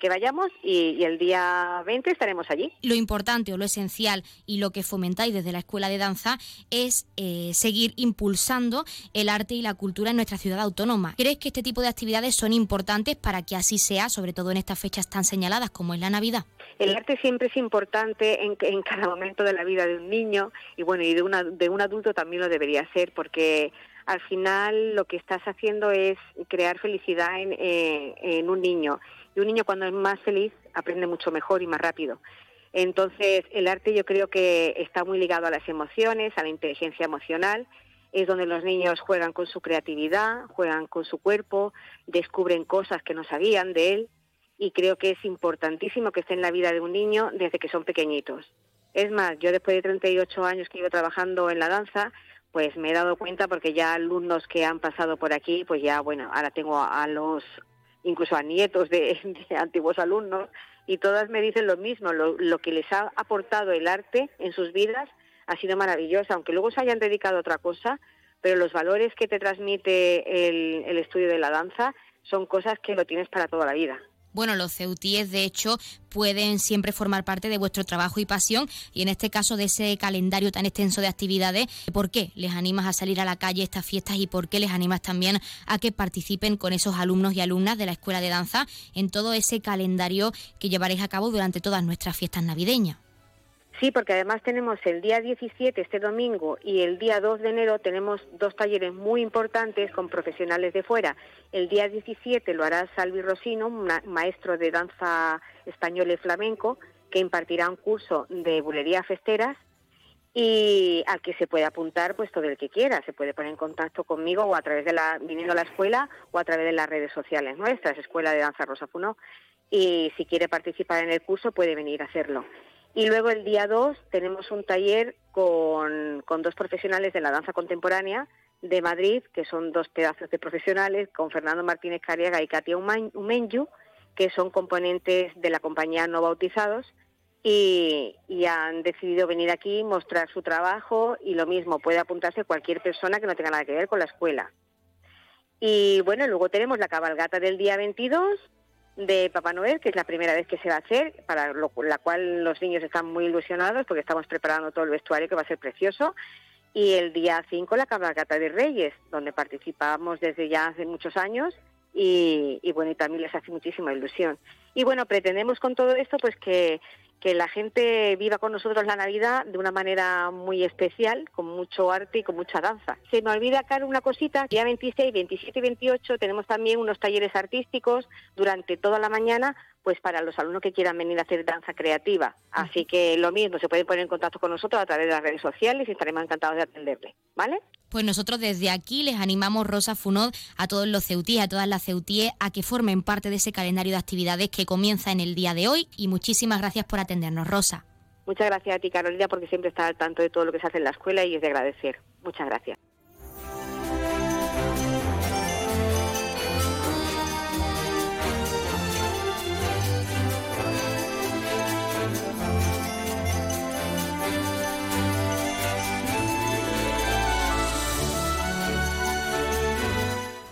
que, vayamos y, el día 20 estaremos allí. Lo importante o lo esencial y lo que fomentáis desde la Escuela de Danza es eh, seguir impulsando el arte y la cultura en nuestra ciudad autónoma. ¿Crees que este tipo de actividades son importantes para que así sea, sobre todo en estas fechas tan señaladas como es la Navidad? El arte siempre es importante en, en cada momento de la vida de un niño y bueno, y de, una, de un adulto también lo debería ser porque al final lo que estás haciendo es crear felicidad eh, en, un niño. Y un niño cuando es más feliz aprende mucho mejor y más rápido. Entonces, el arte yo creo que está muy ligado a las emociones, a la inteligencia emocional. Es donde los niños juegan con su creatividad, juegan con su cuerpo, descubren cosas que no sabían de él. Y creo que es importantísimo que esté en la vida de un niño desde que son pequeñitos. Es más, yo después de 38 años que llevo trabajando en la danza, pues me he dado cuenta porque ya alumnos que han pasado por aquí, pues ya, bueno, ahora tengo a, los, incluso a nietos de, antiguos alumnos, y todas me dicen lo mismo, lo, que les ha aportado el arte en sus vidas ha sido maravilloso, aunque luego se hayan dedicado a otra cosa, pero los valores que te transmite el, el estudio de la danza son cosas que lo tienes para toda la vida. Bueno, los ceutíes, de hecho, pueden siempre formar parte de vuestro trabajo y pasión y en este caso de ese calendario tan extenso de actividades, ¿por qué les animas a salir a la calle estas fiestas y por qué les animas también a que participen con esos alumnos y alumnas de la Escuela de Danza en todo ese calendario que llevaréis a cabo durante todas nuestras fiestas navideñas? Sí, porque además tenemos el día 17, este domingo, y el día 2 de enero tenemos dos talleres muy importantes con profesionales de fuera. El día 17 lo hará Salvi Rosino, maestro de danza española y flamenco, que impartirá un curso de bulería festeras y al que se puede apuntar pues todo el que quiera. Se puede poner en contacto conmigo o a través de la, viniendo a la escuela o a través de las redes sociales nuestras, Escuela de Danza Rosa Funó. Y si quiere participar en el curso puede venir a hacerlo. Y luego el día 2 tenemos un taller con, dos profesionales de la danza contemporánea de Madrid, que son dos pedazos de profesionales, con Fernando Martínez Cariaga y Katia Umenyu, que son componentes de la compañía No Bautizados, y, y, han decidido venir aquí, mostrar su trabajo y lo mismo, puede apuntarse cualquier persona que no tenga nada que ver con la escuela. Y bueno, luego tenemos la cabalgata del día 22, de Papá Noel, que es la primera vez que se va a hacer, para la cual los niños están muy ilusionados porque estamos preparando todo el vestuario que va a ser precioso. Y el día 5 la cabalgata de Reyes, donde participamos desde ya hace muchos años y, y bueno, y también les hace muchísima ilusión. Y bueno, pretendemos con todo esto pues que que la gente viva con nosotros la Navidad de una manera muy especial, con mucho arte y con mucha danza. Se me olvida, acá una cosita, día 26, 27 y 28 tenemos también unos talleres artísticos durante toda la mañana pues para los alumnos que quieran venir a hacer danza creativa. Así que lo mismo, se pueden poner en contacto con nosotros a través de las redes sociales y estaremos encantados de atenderle, ¿vale? Pues nosotros desde aquí les animamos, Rosa Funod, a todos los ceutíes, a todas las ceutíes, a que formen parte de ese calendario de actividades que comienza en el día de hoy. Y muchísimas gracias por atendernos, Rosa. Muchas gracias a ti, Carolina, porque siempre estás al tanto de todo lo que se hace en la escuela y es de agradecer. Muchas gracias.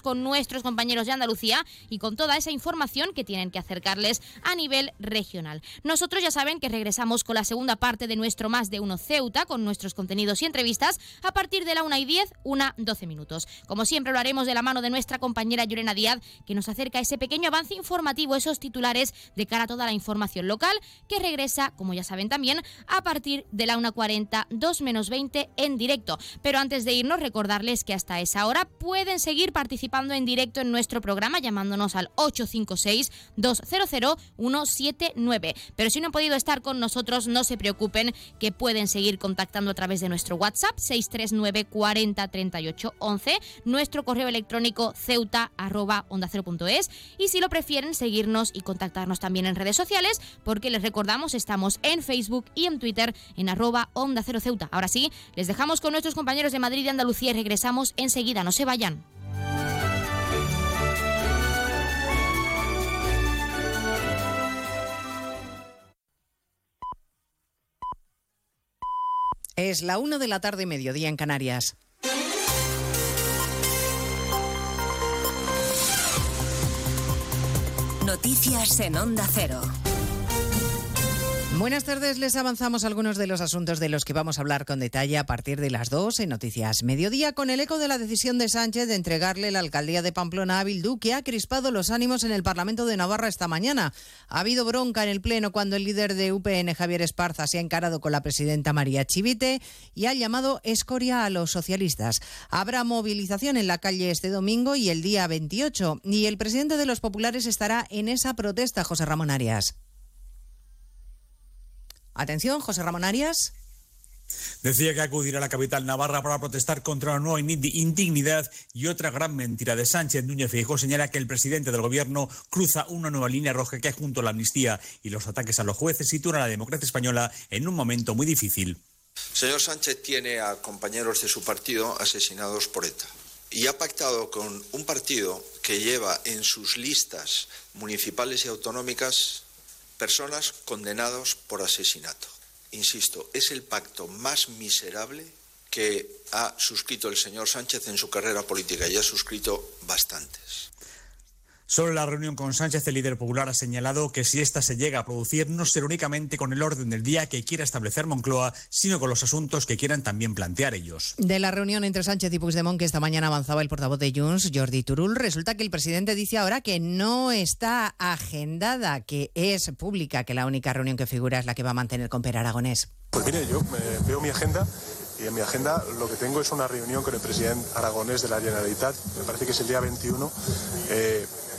con nuestros compañeros de Andalucía y con toda esa información que tienen que acercarles a nivel regional. Nosotros ya saben que regresamos con la segunda parte de nuestro Más de Uno Ceuta, con nuestros contenidos y entrevistas, a partir de la 1 y 10, una 12 minutos. Como siempre lo haremos de la mano de nuestra compañera Llorena Díaz, que nos acerca ese pequeño avance informativo, esos titulares de cara a toda la información local, que regresa, como ya saben también, a partir de la 1.40, 2 menos 20 en directo. Pero antes de irnos, recordarles que hasta esa hora pueden seguir participando participando en directo en nuestro programa llamándonos al 856-200-179. Pero si no han podido estar con nosotros, no se preocupen que pueden seguir contactando a través de nuestro WhatsApp 639 40 38 11, nuestro correo electrónico ceuta arroba onda y si lo prefieren seguirnos y contactarnos también en redes sociales porque les recordamos estamos en Facebook y en Twitter en arroba onda cero ceuta. Ahora sí, les dejamos con nuestros compañeros de Madrid y Andalucía y regresamos enseguida, no se vayan. Es la una de la tarde, mediodía en Canarias. Noticias en Onda Cero. Buenas tardes, les avanzamos algunos de los asuntos de los que vamos a hablar con detalle a partir de las 2 en Noticias Mediodía, con el eco de la decisión de Sánchez de entregarle la alcaldía de Pamplona a Bildu, que ha crispado los ánimos en el Parlamento de Navarra esta mañana. Ha habido bronca en el Pleno cuando el líder de UPN, Javier Esparza, se ha encarado con la presidenta María Chivite y ha llamado escoria a los socialistas. Habrá movilización en la calle este domingo y el día 28, y el presidente de los populares estará en esa protesta, José Ramón Arias. Atención, José Ramón Arias. Decía que acudirá a la capital navarra para protestar contra una nueva indignidad y otra gran mentira de Sánchez. Núñez Feijóo señala que el presidente del gobierno cruza una nueva línea roja que junto a la amnistía y los ataques a los jueces sitúa a la democracia española en un momento muy difícil. Señor Sánchez tiene a compañeros de su partido asesinados por ETA y ha pactado con un partido que lleva en sus listas municipales y autonómicas personas condenados por asesinato. Insisto, es el pacto más miserable que ha suscrito el señor Sánchez en su carrera política y ha suscrito bastantes. Sobre la reunión con Sánchez, el líder popular ha señalado que si esta se llega a producir, no será únicamente con el orden del día que quiera establecer Moncloa, sino con los asuntos que quieran también plantear ellos. De la reunión entre Sánchez y Puigdemont que esta mañana avanzaba el portavoz de Junts, Jordi Turul, resulta que el presidente dice ahora que no está agendada, que es pública, que la única reunión que figura es la que va a mantener con Per Aragonés. Pues mire, yo veo mi agenda y en mi agenda lo que tengo es una reunión con el presidente aragonés de la Generalitat, me parece que es el día 21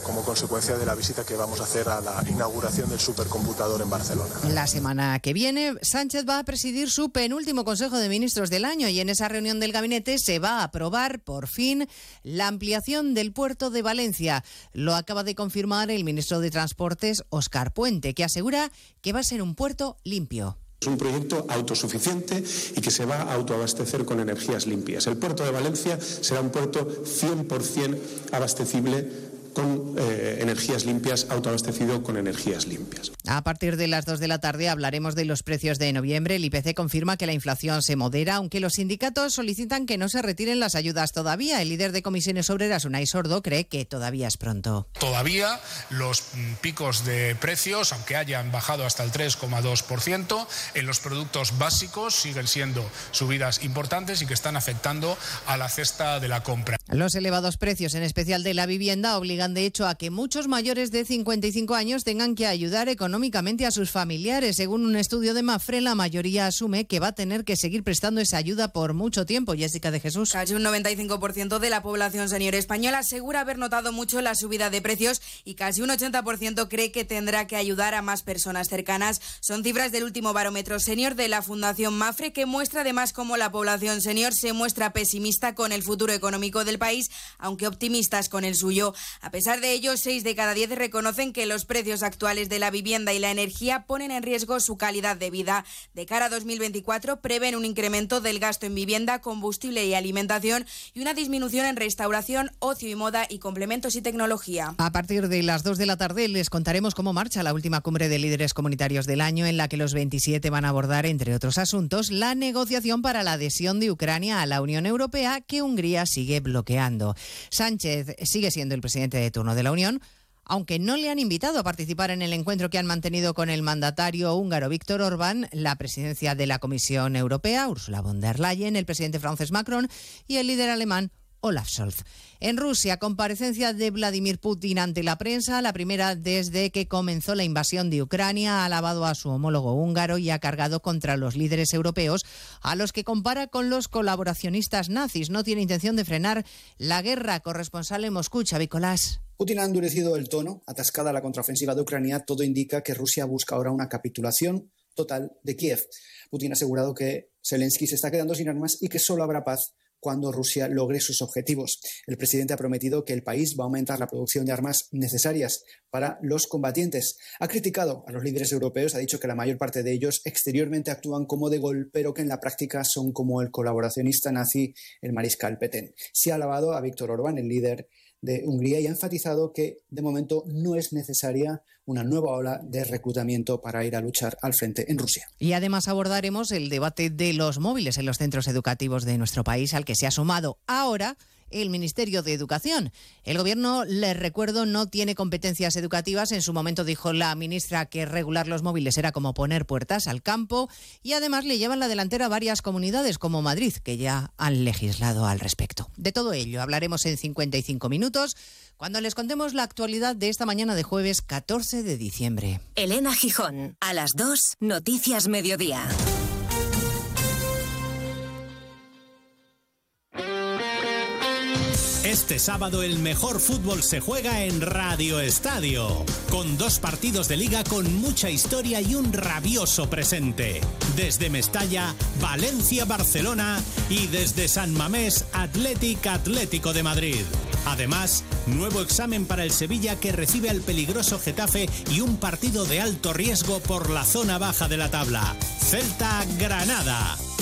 como consecuencia de la visita que vamos a hacer a la inauguración del supercomputador en Barcelona. La semana que viene, Sánchez va a presidir su penúltimo Consejo de Ministros del año y en esa reunión del gabinete se va a aprobar, por fin, la ampliación del puerto de Valencia. Lo acaba de confirmar el ministro de Transportes, Oscar Puente, que asegura que va a ser un puerto limpio. Es un proyecto autosuficiente y que se va a autoabastecer con energías limpias. El puerto de Valencia será un puerto 100% abastecible con eh, energías limpias, autoabastecido con energías limpias. A partir de las 2 de la tarde hablaremos de los precios de noviembre. El IPC confirma que la inflación se modera, aunque los sindicatos solicitan que no se retiren las ayudas todavía. El líder de comisiones obreras, Unai Sordo, cree que todavía es pronto. Todavía los mm, picos de precios, aunque hayan bajado hasta el 3,2%, en los productos básicos siguen siendo subidas importantes y que están afectando a la cesta de la compra. Los elevados precios, en especial de la vivienda, obligan de hecho a que muchos mayores de 55 años tengan que ayudar económicamente a sus familiares. Según un estudio de Mafre, la mayoría asume que va a tener que seguir prestando esa ayuda por mucho tiempo. Jessica de Jesús. Casi un 95% de la población senior española asegura haber notado mucho la subida de precios y casi un 80% cree que tendrá que ayudar a más personas cercanas. Son cifras del último barómetro senior de la Fundación Mafre que muestra además cómo la población senior se muestra pesimista con el futuro económico del país, aunque optimistas con el suyo. A pesar de ello, seis de cada diez reconocen que los precios actuales de la vivienda y la energía ponen en riesgo su calidad de vida. De cara a 2024, prevén un incremento del gasto en vivienda, combustible y alimentación y una disminución en restauración, ocio y moda y complementos y tecnología. A partir de las 2 de la tarde les contaremos cómo marcha la última cumbre de líderes comunitarios del año en la que los 27 van a abordar, entre otros asuntos, la negociación para la adhesión de Ucrania a la Unión Europea que Hungría sigue bloqueando. Sánchez sigue siendo el presidente de turno de la Unión, aunque no le han invitado a participar en el encuentro que han mantenido con el mandatario húngaro Víctor Orbán, la presidencia de la Comisión Europea, Ursula von der Leyen, el presidente francés Macron y el líder alemán Olaf Scholz. En Rusia, comparecencia de Vladimir Putin ante la prensa, la primera desde que comenzó la invasión de Ucrania, ha alabado a su homólogo húngaro y ha cargado contra los líderes europeos, a los que compara con los colaboracionistas nazis. No tiene intención de frenar la guerra. Corresponsal en Moscú, Chavicolás. Putin ha endurecido el tono, atascada la contraofensiva de Ucrania, todo indica que Rusia busca ahora una capitulación total de Kiev. Putin ha asegurado que Zelensky se está quedando sin armas y que solo habrá paz cuando Rusia logre sus objetivos. El presidente ha prometido que el país va a aumentar la producción de armas necesarias para los combatientes. Ha criticado a los líderes europeos, ha dicho que la mayor parte de ellos exteriormente actúan como de gol, pero que en la práctica son como el colaboracionista nazi, el mariscal Petén. Se ha alabado a Víctor Orbán, el líder de Hungría y ha enfatizado que de momento no es necesaria una nueva ola de reclutamiento para ir a luchar al frente en Rusia. Y además abordaremos el debate de los móviles en los centros educativos de nuestro país, al que se ha sumado ahora el Ministerio de Educación. El Gobierno, les recuerdo, no tiene competencias educativas. En su momento dijo la ministra que regular los móviles era como poner puertas al campo y además le llevan la delantera a varias comunidades como Madrid, que ya han legislado al respecto. De todo ello hablaremos en 55 minutos cuando les contemos la actualidad de esta mañana de jueves 14 de diciembre. Elena Gijón, a las 2, Noticias Mediodía. Este sábado el mejor fútbol se juega en Radio Estadio, con dos partidos de liga con mucha historia y un rabioso presente. Desde Mestalla, Valencia, Barcelona y desde San Mamés, Atlético Atlético de Madrid. Además, nuevo examen para el Sevilla que recibe al peligroso Getafe y un partido de alto riesgo por la zona baja de la tabla. Celta Granada,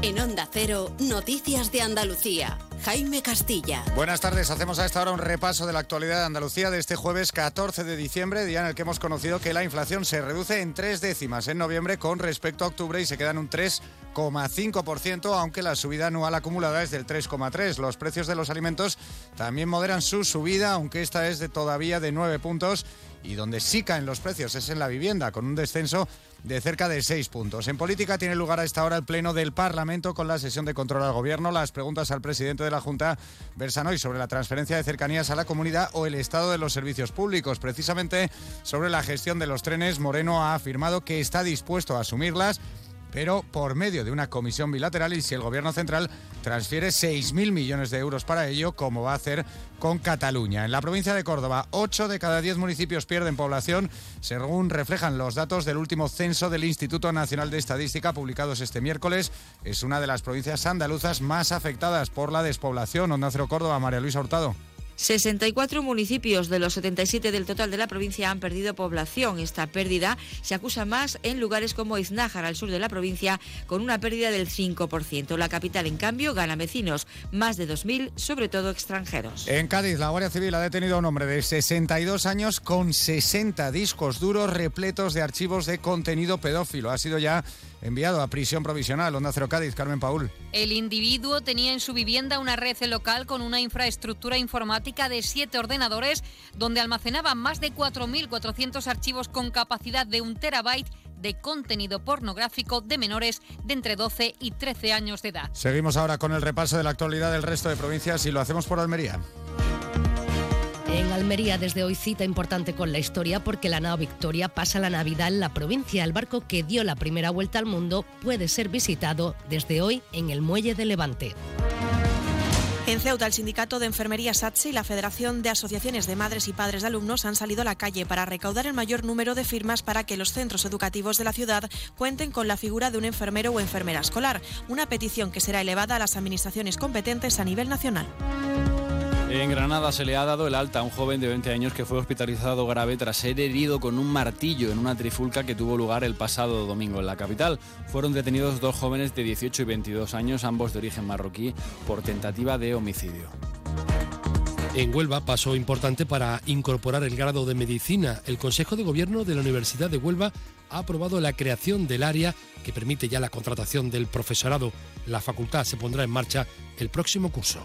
En Onda Cero, Noticias de Andalucía. Jaime Castilla. Buenas tardes, hacemos a esta hora un repaso de la actualidad de Andalucía de este jueves 14 de diciembre, día en el que hemos conocido que la inflación se reduce en tres décimas en noviembre con respecto a octubre y se queda en un 3,5%, aunque la subida anual acumulada es del 3,3%. Los precios de los alimentos también moderan su subida, aunque esta es de todavía de 9 puntos y donde sí caen los precios es en la vivienda, con un descenso de cerca de seis puntos. En política tiene lugar a esta hora el Pleno del Parlamento con la sesión de control al Gobierno. Las preguntas al presidente de la Junta versan hoy sobre la transferencia de cercanías a la comunidad o el estado de los servicios públicos. Precisamente sobre la gestión de los trenes, Moreno ha afirmado que está dispuesto a asumirlas pero por medio de una comisión bilateral y si el Gobierno central transfiere 6.000 millones de euros para ello, como va a hacer con Cataluña. En la provincia de Córdoba, 8 de cada 10 municipios pierden población, según reflejan los datos del último censo del Instituto Nacional de Estadística publicados este miércoles. Es una de las provincias andaluzas más afectadas por la despoblación. Onda Cero Córdoba, María Luisa Hurtado. 64 municipios de los 77 del total de la provincia han perdido población. Esta pérdida se acusa más en lugares como Iznájar, al sur de la provincia, con una pérdida del 5%. La capital, en cambio, gana vecinos, más de 2.000, sobre todo extranjeros. En Cádiz, la Guardia Civil ha detenido a un hombre de 62 años con 60 discos duros repletos de archivos de contenido pedófilo. Ha sido ya enviado a prisión provisional. Onda Cero Cádiz, Carmen Paul. El individuo tenía en su vivienda una red local con una infraestructura informática de siete ordenadores donde almacenaba más de 4.400 archivos con capacidad de un terabyte de contenido pornográfico de menores de entre 12 y 13 años de edad. Seguimos ahora con el repaso de la actualidad del resto de provincias y lo hacemos por Almería. En Almería desde hoy cita importante con la historia porque la nao Victoria pasa la Navidad en la provincia. El barco que dio la primera vuelta al mundo puede ser visitado desde hoy en el muelle de Levante. En Ceuta, el Sindicato de Enfermería SATSE y la Federación de Asociaciones de Madres y Padres de Alumnos han salido a la calle para recaudar el mayor número de firmas para que los centros educativos de la ciudad cuenten con la figura de un enfermero o enfermera escolar, una petición que será elevada a las administraciones competentes a nivel nacional. En Granada se le ha dado el alta a un joven de 20 años que fue hospitalizado grave tras ser herido con un martillo en una trifulca que tuvo lugar el pasado domingo en la capital. Fueron detenidos dos jóvenes de 18 y 22 años, ambos de origen marroquí, por tentativa de homicidio. En Huelva, paso importante para incorporar el grado de medicina. El Consejo de Gobierno de la Universidad de Huelva ha aprobado la creación del área que permite ya la contratación del profesorado. La facultad se pondrá en marcha el próximo curso.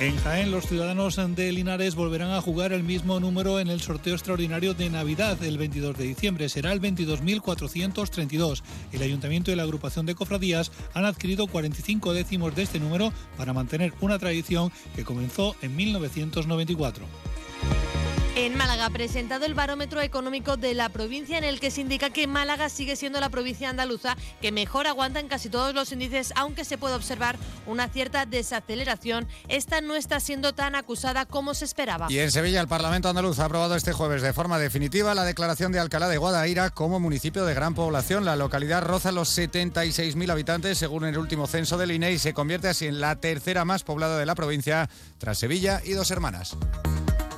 En Jaén, los ciudadanos de Linares volverán a jugar el mismo número en el sorteo extraordinario de Navidad el 22 de diciembre. Será el 22.432. El Ayuntamiento y la agrupación de cofradías han adquirido 45 décimos de este número para mantener una tradición que comenzó en 1994. En Málaga ha presentado el barómetro económico de la provincia en el que se indica que Málaga sigue siendo la provincia andaluza que mejor aguanta en casi todos los índices, aunque se puede observar una cierta desaceleración. Esta no está siendo tan acusada como se esperaba. Y en Sevilla el Parlamento andaluz ha aprobado este jueves de forma definitiva la declaración de Alcalá de Guadaira como municipio de gran población. La localidad roza los 76.000 habitantes según el último censo del INE y se convierte así en la tercera más poblada de la provincia tras Sevilla y dos hermanas.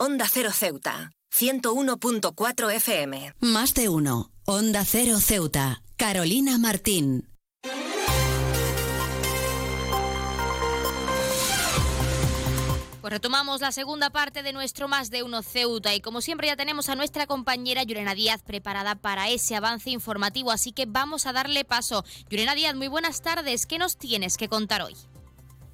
Onda Cero Ceuta, 101.4 FM. Más de uno. Onda Cero Ceuta. Carolina Martín. Pues retomamos la segunda parte de nuestro Más de Uno Ceuta y como siempre ya tenemos a nuestra compañera Yurena Díaz preparada para ese avance informativo, así que vamos a darle paso. Yurena Díaz, muy buenas tardes, ¿qué nos tienes que contar hoy?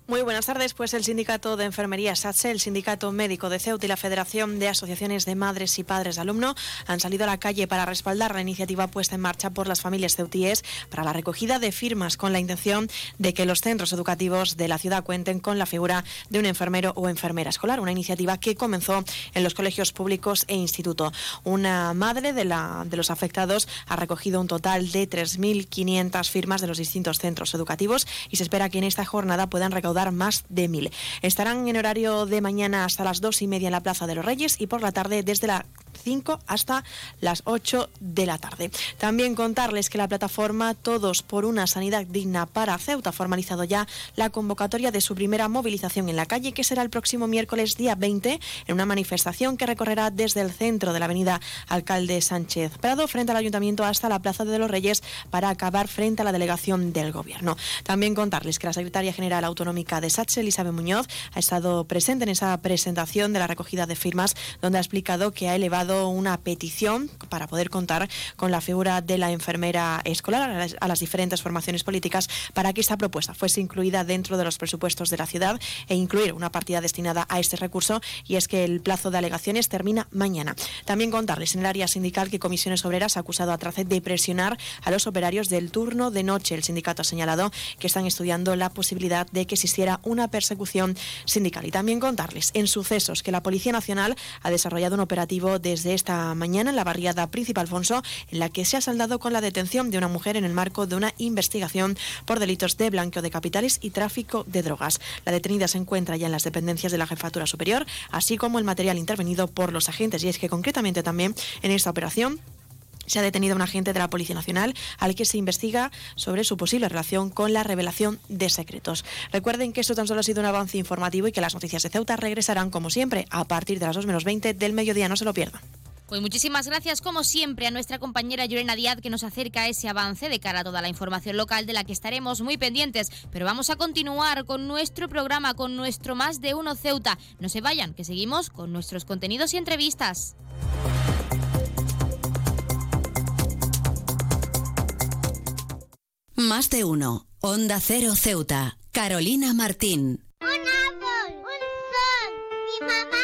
Muy buenas tardes. Pues el Sindicato de Enfermería SATSE, el Sindicato Médico de Ceuta y la Federación de Asociaciones de Madres y Padres de Alumno han salido a la calle para respaldar la iniciativa puesta en marcha por las familias ceutíes para la recogida de firmas con la intención de que los centros educativos de la ciudad cuenten con la figura de un enfermero o enfermera escolar. Una iniciativa que comenzó en los colegios públicos e instituto. Una madre de, la, de los afectados ha recogido un total de 3.500 firmas de los distintos centros educativos y se espera que en esta jornada puedan recaudar dar más de mil. Estarán en horario de mañana hasta las dos y media en la Plaza de los Reyes y por la tarde desde la 5 hasta las 8 de la tarde. También contarles que la plataforma Todos por una Sanidad Digna para Ceuta ha formalizado ya la convocatoria de su primera movilización en la calle, que será el próximo miércoles día 20, en una manifestación que recorrerá desde el centro de la avenida Alcalde Sánchez Prado frente al Ayuntamiento hasta la Plaza de los Reyes para acabar frente a la delegación del Gobierno. También contarles que la secretaria general autonómica de SATSE, Elizabeth Muñoz, ha estado presente en esa presentación de la recogida de firmas, donde ha explicado que ha elevado una petición para poder contar con la figura de la enfermera escolar a las, a las diferentes formaciones políticas para que esta propuesta fuese incluida dentro de los presupuestos de la ciudad e incluir una partida destinada a este recurso. Y es que el plazo de alegaciones termina mañana. También contarles en el área sindical que Comisiones Obreras ha acusado a Tracet de presionar a los operarios del turno de noche. El sindicato ha señalado que están estudiando la posibilidad de que existiera una persecución sindical. Y también contarles en sucesos que la Policía Nacional ha desarrollado un operativo desde esta mañana en la barriada Príncipe Alfonso, en la que se ha saldado con la detención de una mujer en el marco de una investigación por delitos de blanqueo de capitales y tráfico de drogas. La detenida se encuentra ya en las dependencias de la Jefatura Superior, así como el material intervenido por los agentes. Y es que concretamente también en esta operación se ha detenido a un agente de la Policía Nacional al que se investiga sobre su posible relación con la revelación de secretos. Recuerden que esto tan solo ha sido un avance informativo y que las noticias de Ceuta regresarán como siempre a partir de las 2 menos 20 del mediodía. No se lo pierdan. Pues muchísimas gracias, como siempre, a nuestra compañera Llorena Díaz que nos acerca ese avance de cara a toda la información local de la que estaremos muy pendientes. Pero vamos a continuar con nuestro programa, con nuestro Más de Uno Ceuta. No se vayan, que seguimos con nuestros contenidos y entrevistas. Más de uno. Onda Cero Ceuta. Carolina Martín. Un árbol, un sol, mi mamá,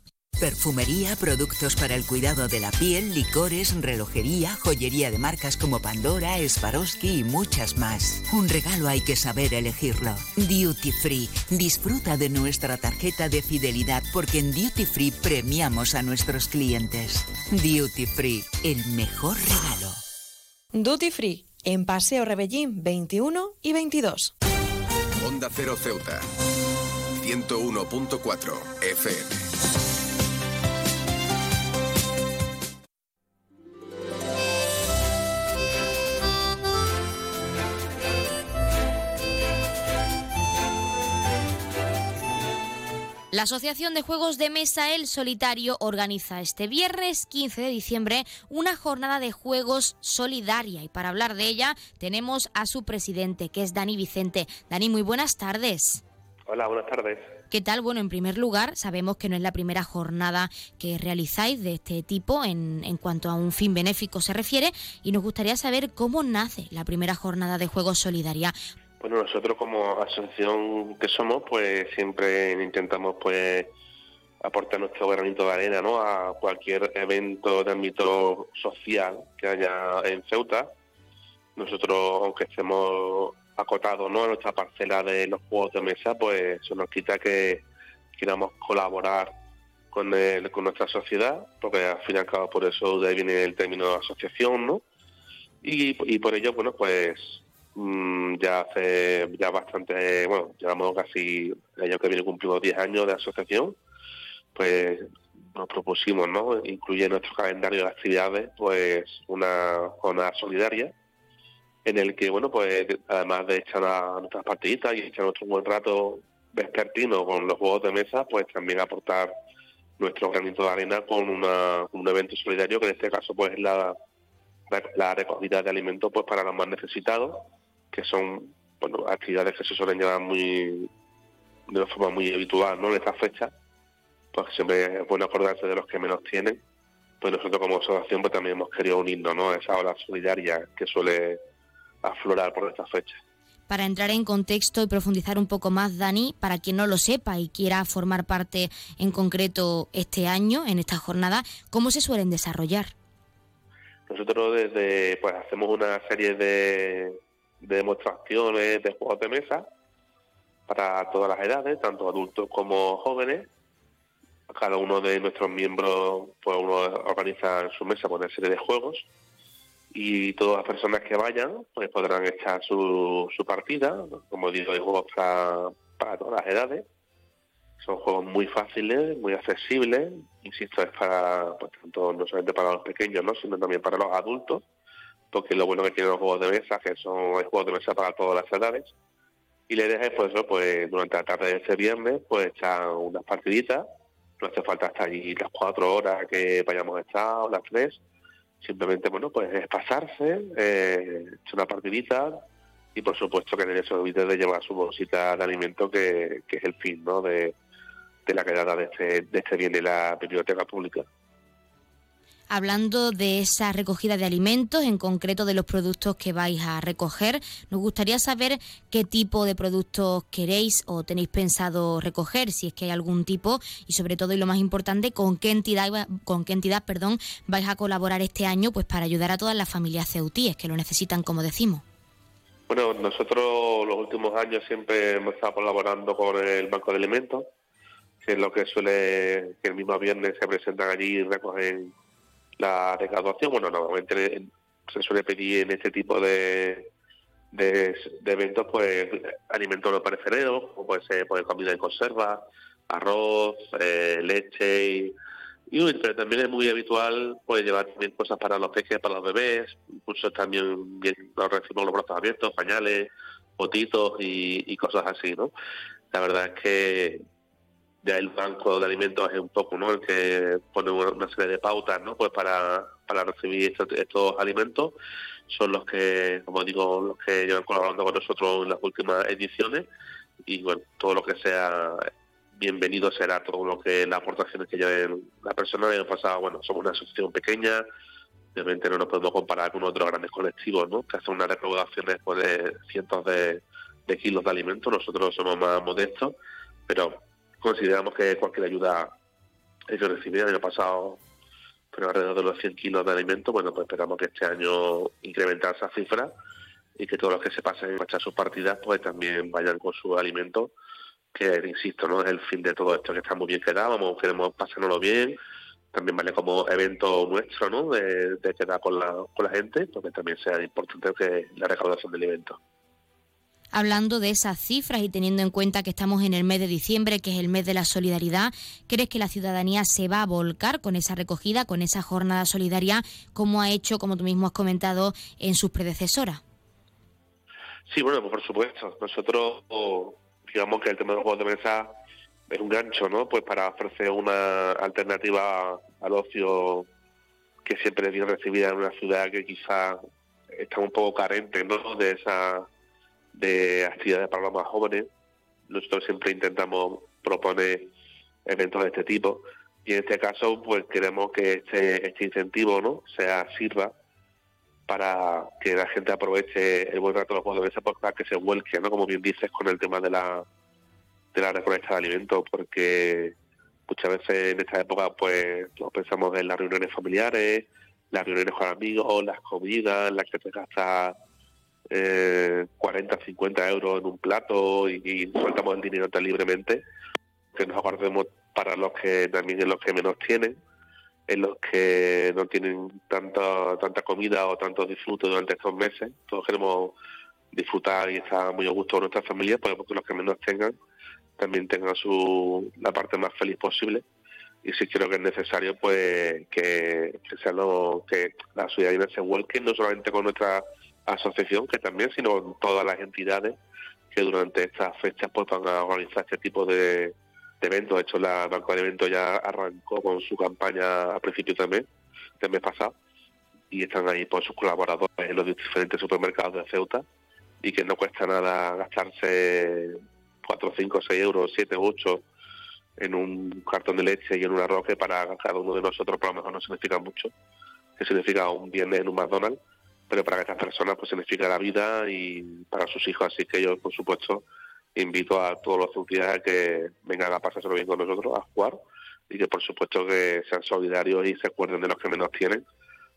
Perfumería, productos para el cuidado de la piel, licores, relojería, joyería de marcas como Pandora, Swarovski y muchas más. Un regalo hay que saber elegirlo. Duty Free. Disfruta de nuestra tarjeta de fidelidad porque en Duty Free premiamos a nuestros clientes. Duty Free, el mejor regalo. Duty Free, en Paseo Rebellín 21 y 22. Onda Cero Ceuta. 101.4 FM. La Asociación de Juegos de Mesa El Solitario organiza este viernes 15 de diciembre una jornada de juegos solidaria y para hablar de ella tenemos a su presidente que es Dani Vicente. Dani, muy buenas tardes. Hola, buenas tardes. ¿Qué tal? Bueno, en primer lugar, sabemos que no es la primera jornada que realizáis de este tipo en, en cuanto a un fin benéfico se refiere y nos gustaría saber cómo nace la primera jornada de Juegos Solidaria. Bueno, nosotros como asociación que somos, pues siempre intentamos pues aportar nuestro granito de arena ¿no? a cualquier evento de ámbito social que haya en Ceuta. Nosotros, aunque estemos acotados ¿no? en nuestra parcela de los juegos de mesa, pues eso nos quita que queramos colaborar con, el, con nuestra sociedad, porque al fin y al cabo por eso viene el término asociación, ¿no? Y, y por ello, bueno, pues Mm, ya hace ya bastante, bueno, llevamos casi el año que viene cumplimos 10 años de asociación, pues nos propusimos, ¿no? Incluye en nuestro calendario de actividades, pues una jornada solidaria en el que, bueno, pues además de echar a nuestras partiditas y echar nuestro buen rato vespertino con los juegos de mesa, pues también aportar nuestro granito de arena con una, un evento solidario que en este caso pues es la, la recogida de alimentos pues para los más necesitados que son bueno actividades que se suelen llevar muy de una forma muy habitual ¿no? en estas fechas, pues siempre es bueno acordarse de los que menos tienen. Pues nosotros como asociación pues también hemos querido unirnos ¿no? a esa ola solidaria que suele aflorar por estas fechas. Para entrar en contexto y profundizar un poco más, Dani, para quien no lo sepa y quiera formar parte en concreto este año, en esta jornada, ¿cómo se suelen desarrollar? Nosotros desde, pues hacemos una serie de, de demostraciones de juegos de mesa para todas las edades, tanto adultos como jóvenes. Cada uno de nuestros miembros, pues uno organiza en su mesa una serie de juegos y todas las personas que vayan pues podrán echar su, su partida. Como digo, hay juegos para, para todas las edades. Son juegos muy fáciles, muy accesibles. Insisto, es para, pues, tanto no solamente para los pequeños, ¿no? sino también para los adultos. Porque lo bueno que tienen los juegos de mesa, que son juegos de mesa para todas las edades. Y la idea es, pues, eso, pues durante la tarde de ese viernes, pues echar unas partiditas. No hace falta estar allí las cuatro horas que vayamos a estar, o las tres simplemente bueno pues es pasarse eh, echar una partidita y por supuesto que nadie se olvide de llevar su bolsita de alimento que, que es el fin ¿no? de, de la quedada de este, de este bien de la biblioteca pública Hablando de esa recogida de alimentos, en concreto de los productos que vais a recoger, nos gustaría saber qué tipo de productos queréis o tenéis pensado recoger, si es que hay algún tipo, y sobre todo y lo más importante, con qué entidad, con qué entidad, perdón, vais a colaborar este año, pues para ayudar a todas las familias ceutíes que lo necesitan, como decimos. Bueno, nosotros los últimos años siempre hemos estado colaborando con el Banco de Alimentos, que es lo que suele, que el mismo viernes se presentan allí y recogen la recaudación. Bueno, normalmente se suele pedir en este tipo de, de, eventos, pues alimentos no perecederos, como puede ser pues, comida en conserva, arroz, eh, leche y, pero también es muy habitual pues llevar también cosas para los pequeños, para los bebés, incluso también bien, nos recibimos los brazos abiertos, pañales, botitos y, y cosas así, ¿no? La verdad es que ya el banco de alimentos es un poco no el que pone una, serie de pautas no pues para, para recibir estos, alimentos. Son los que como digo los que llevan colaborando con nosotros en las últimas ediciones. Y bueno todo lo que sea bienvenido será todo lo que las aportaciones que lleven la persona. El pasado bueno somos una asociación pequeña. Obviamente no nos podemos comparar con otros grandes colectivos no que hacen unas recaudaciones pues, de cientos de, de kilos de alimentos. Nosotros somos más modestos pero consideramos que cualquier ayuda que recibir. El año pasado pero alrededor de los 100 kilos de alimento. Bueno, pues esperamos que este año incrementar esa cifra y que todos los que se pasen a echar sus partidas pues también vayan con su alimento, que insisto, no es el fin de todo esto, que está muy bien quedado, vamos, queremos pasárnoslo bien, también vale como evento nuestro, ¿no? De, de quedar con la, con la gente, porque también sea importante que la recaudación del evento hablando de esas cifras y teniendo en cuenta que estamos en el mes de diciembre, que es el mes de la solidaridad, ¿crees que la ciudadanía se va a volcar con esa recogida, con esa jornada solidaria, como ha hecho, como tú mismo has comentado, en sus predecesoras? Sí, bueno, pues por supuesto. Nosotros, digamos que el tema de los juegos de mesa es un gancho, ¿no? Pues para ofrecer una alternativa al ocio que siempre es bien recibida en una ciudad que quizá está un poco carente, ¿no? De esa de actividades para los más jóvenes. Nosotros siempre intentamos proponer eventos de este tipo y en este caso pues queremos que este, este incentivo no sea sirva para que la gente aproveche el buen rato de los juegos de mesa para que se vuelque, ¿no? como bien dices, con el tema de la de la recolecta de alimentos, porque muchas veces en esta época pues pensamos en las reuniones familiares, las reuniones con amigos, las comidas, las que te gastas eh, 40, 50 euros en un plato y, y soltamos el dinero tan libremente, que nos acordemos para los que también en los que menos tienen, en los que no tienen tanta tanta comida o tanto disfrute durante estos meses. Todos queremos disfrutar y estar muy a gusto con nuestra familia, pues porque los que menos tengan también tengan su la parte más feliz posible. Y sí creo que es necesario pues que, que, sea lo, que la ciudadanía se vuelque no solamente con nuestra asociación, que también, sino todas las entidades que durante estas fechas pues van a organizar este tipo de, eventos. De hecho, la Banco de Eventos ya arrancó con su campaña a principios de mes, del mes pasado, y están ahí por sus colaboradores en los diferentes supermercados de Ceuta, y que no cuesta nada gastarse 4, 5, 6 euros, 7, 8 en un cartón de leche y en un arroz que para cada uno de nosotros por lo mejor no significa mucho, que significa un viernes en un McDonald's pero para estas personas pues significa la vida y para sus hijos, así que yo por supuesto invito a todos los ciudadanos a que vengan a pasárselo bien con nosotros, a jugar. Y que por supuesto que sean solidarios y se acuerden de los que menos tienen,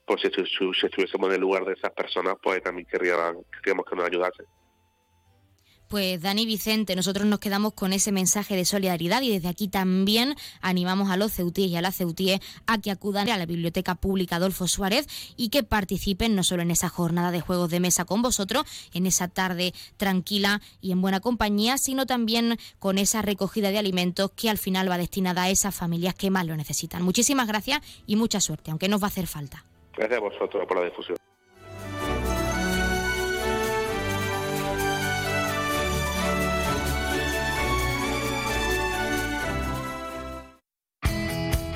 pues si, estuviésemos en el lugar de esas personas, pues también querríamos, querríamos que nos ayudasen. Pues Dani Vicente, nosotros nos quedamos con ese mensaje de solidaridad y desde aquí también animamos a los ceutíes y a las ceutíes a que acudan a la Biblioteca Pública Adolfo Suárez y que participen no solo en esa jornada de juegos de mesa con vosotros, en esa tarde tranquila y en buena compañía, sino también con esa recogida de alimentos que al final va destinada a esas familias que más lo necesitan. Muchísimas gracias y mucha suerte, aunque nos va a hacer falta. Gracias a vosotros por la difusión.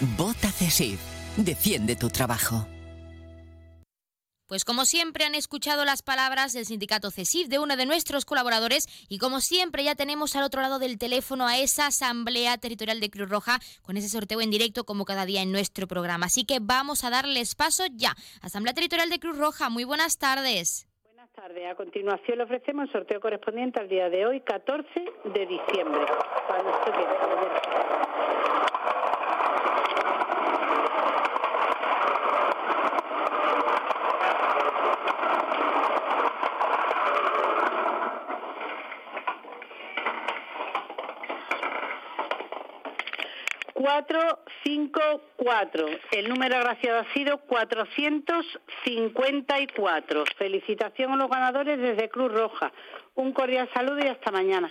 Vota CESIF. Defiende tu trabajo. Pues como siempre han escuchado las palabras del sindicato CESIF de uno de nuestros colaboradores y como siempre ya tenemos al otro lado del teléfono a esa Asamblea Territorial de Cruz Roja con ese sorteo en directo como cada día en nuestro programa. Así que vamos a darles paso ya. Asamblea Territorial de Cruz Roja, muy buenas tardes. Buenas tardes. A continuación le ofrecemos el sorteo correspondiente al día de hoy, 14 de diciembre. Cuando usted quiera, 454. El número agraciado ha sido 454. Felicitación a los ganadores desde Cruz Roja. Un cordial saludo y hasta mañana.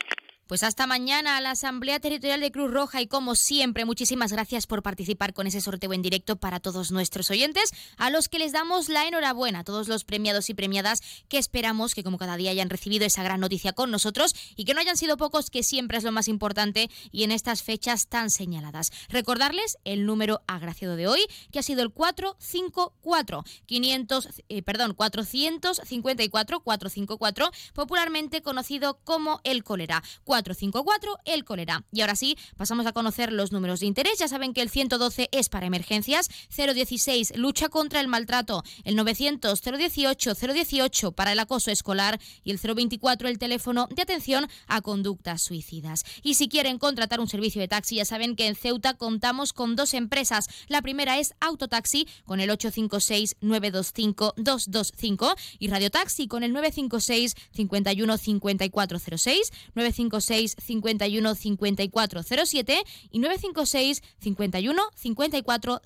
Pues hasta mañana a la Asamblea Territorial de Cruz Roja y como siempre, muchísimas gracias por participar con ese sorteo en directo para todos nuestros oyentes, a los que les damos la enhorabuena, a todos los premiados y premiadas que esperamos que como cada día hayan recibido esa gran noticia con nosotros y que no hayan sido pocos, que siempre es lo más importante y en estas fechas tan señaladas. Recordarles el número agraciado de hoy, que ha sido el 454 500, eh, perdón, 454 454, popularmente conocido como el cólera. 454, el cólera. Y ahora sí, pasamos a conocer los números de interés. Ya saben que el 112 es para emergencias, 016 lucha contra el maltrato, el 900 018 018 para el acoso escolar y el 024 el teléfono de atención a conductas suicidas. Y si quieren contratar un servicio de taxi, ya saben que en Ceuta contamos con dos empresas. La primera es Autotaxi con el 856 925 225 y Radiotaxi con el 956 51 5406 956 51 54 07 y 956 51 54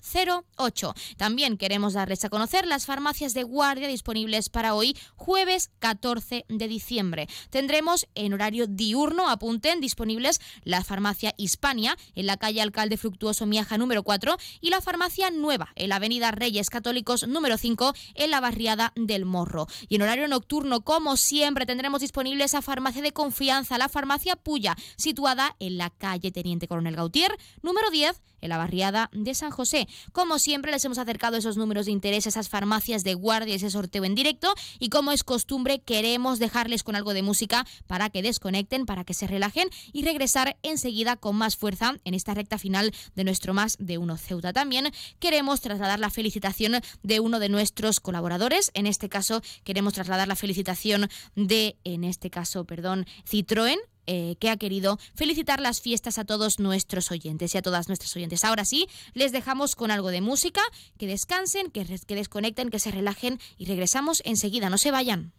08. También queremos darles a conocer las farmacias de guardia disponibles para hoy, jueves 14 de diciembre. Tendremos en horario diurno, apunten, disponibles la farmacia Hispania en la calle Alcalde Fructuoso Miaja número 4 y la farmacia Nueva en la avenida Reyes Católicos número 5 en la barriada del Morro. Y en horario nocturno, como siempre, tendremos disponible esa farmacia de confianza, la farmacia Puya, situada en la calle Teniente Coronel Gautier, número 10, en la barriada de San José. Como siempre, les hemos acercado esos números de interés, esas farmacias de guardia, ese sorteo en directo. Y como es costumbre, queremos dejarles con algo de música para que desconecten, para que se relajen y regresar enseguida con más fuerza en esta recta final de nuestro Más de Uno Ceuta. También queremos trasladar la felicitación de uno de nuestros colaboradores. En este caso, queremos trasladar la felicitación de, en este caso, perdón, Citroën eh, que ha querido felicitar las fiestas a todos nuestros oyentes y a todas nuestras oyentes. Ahora sí, les dejamos con algo de música, que descansen, que, que desconecten, que se relajen y regresamos enseguida, no se vayan.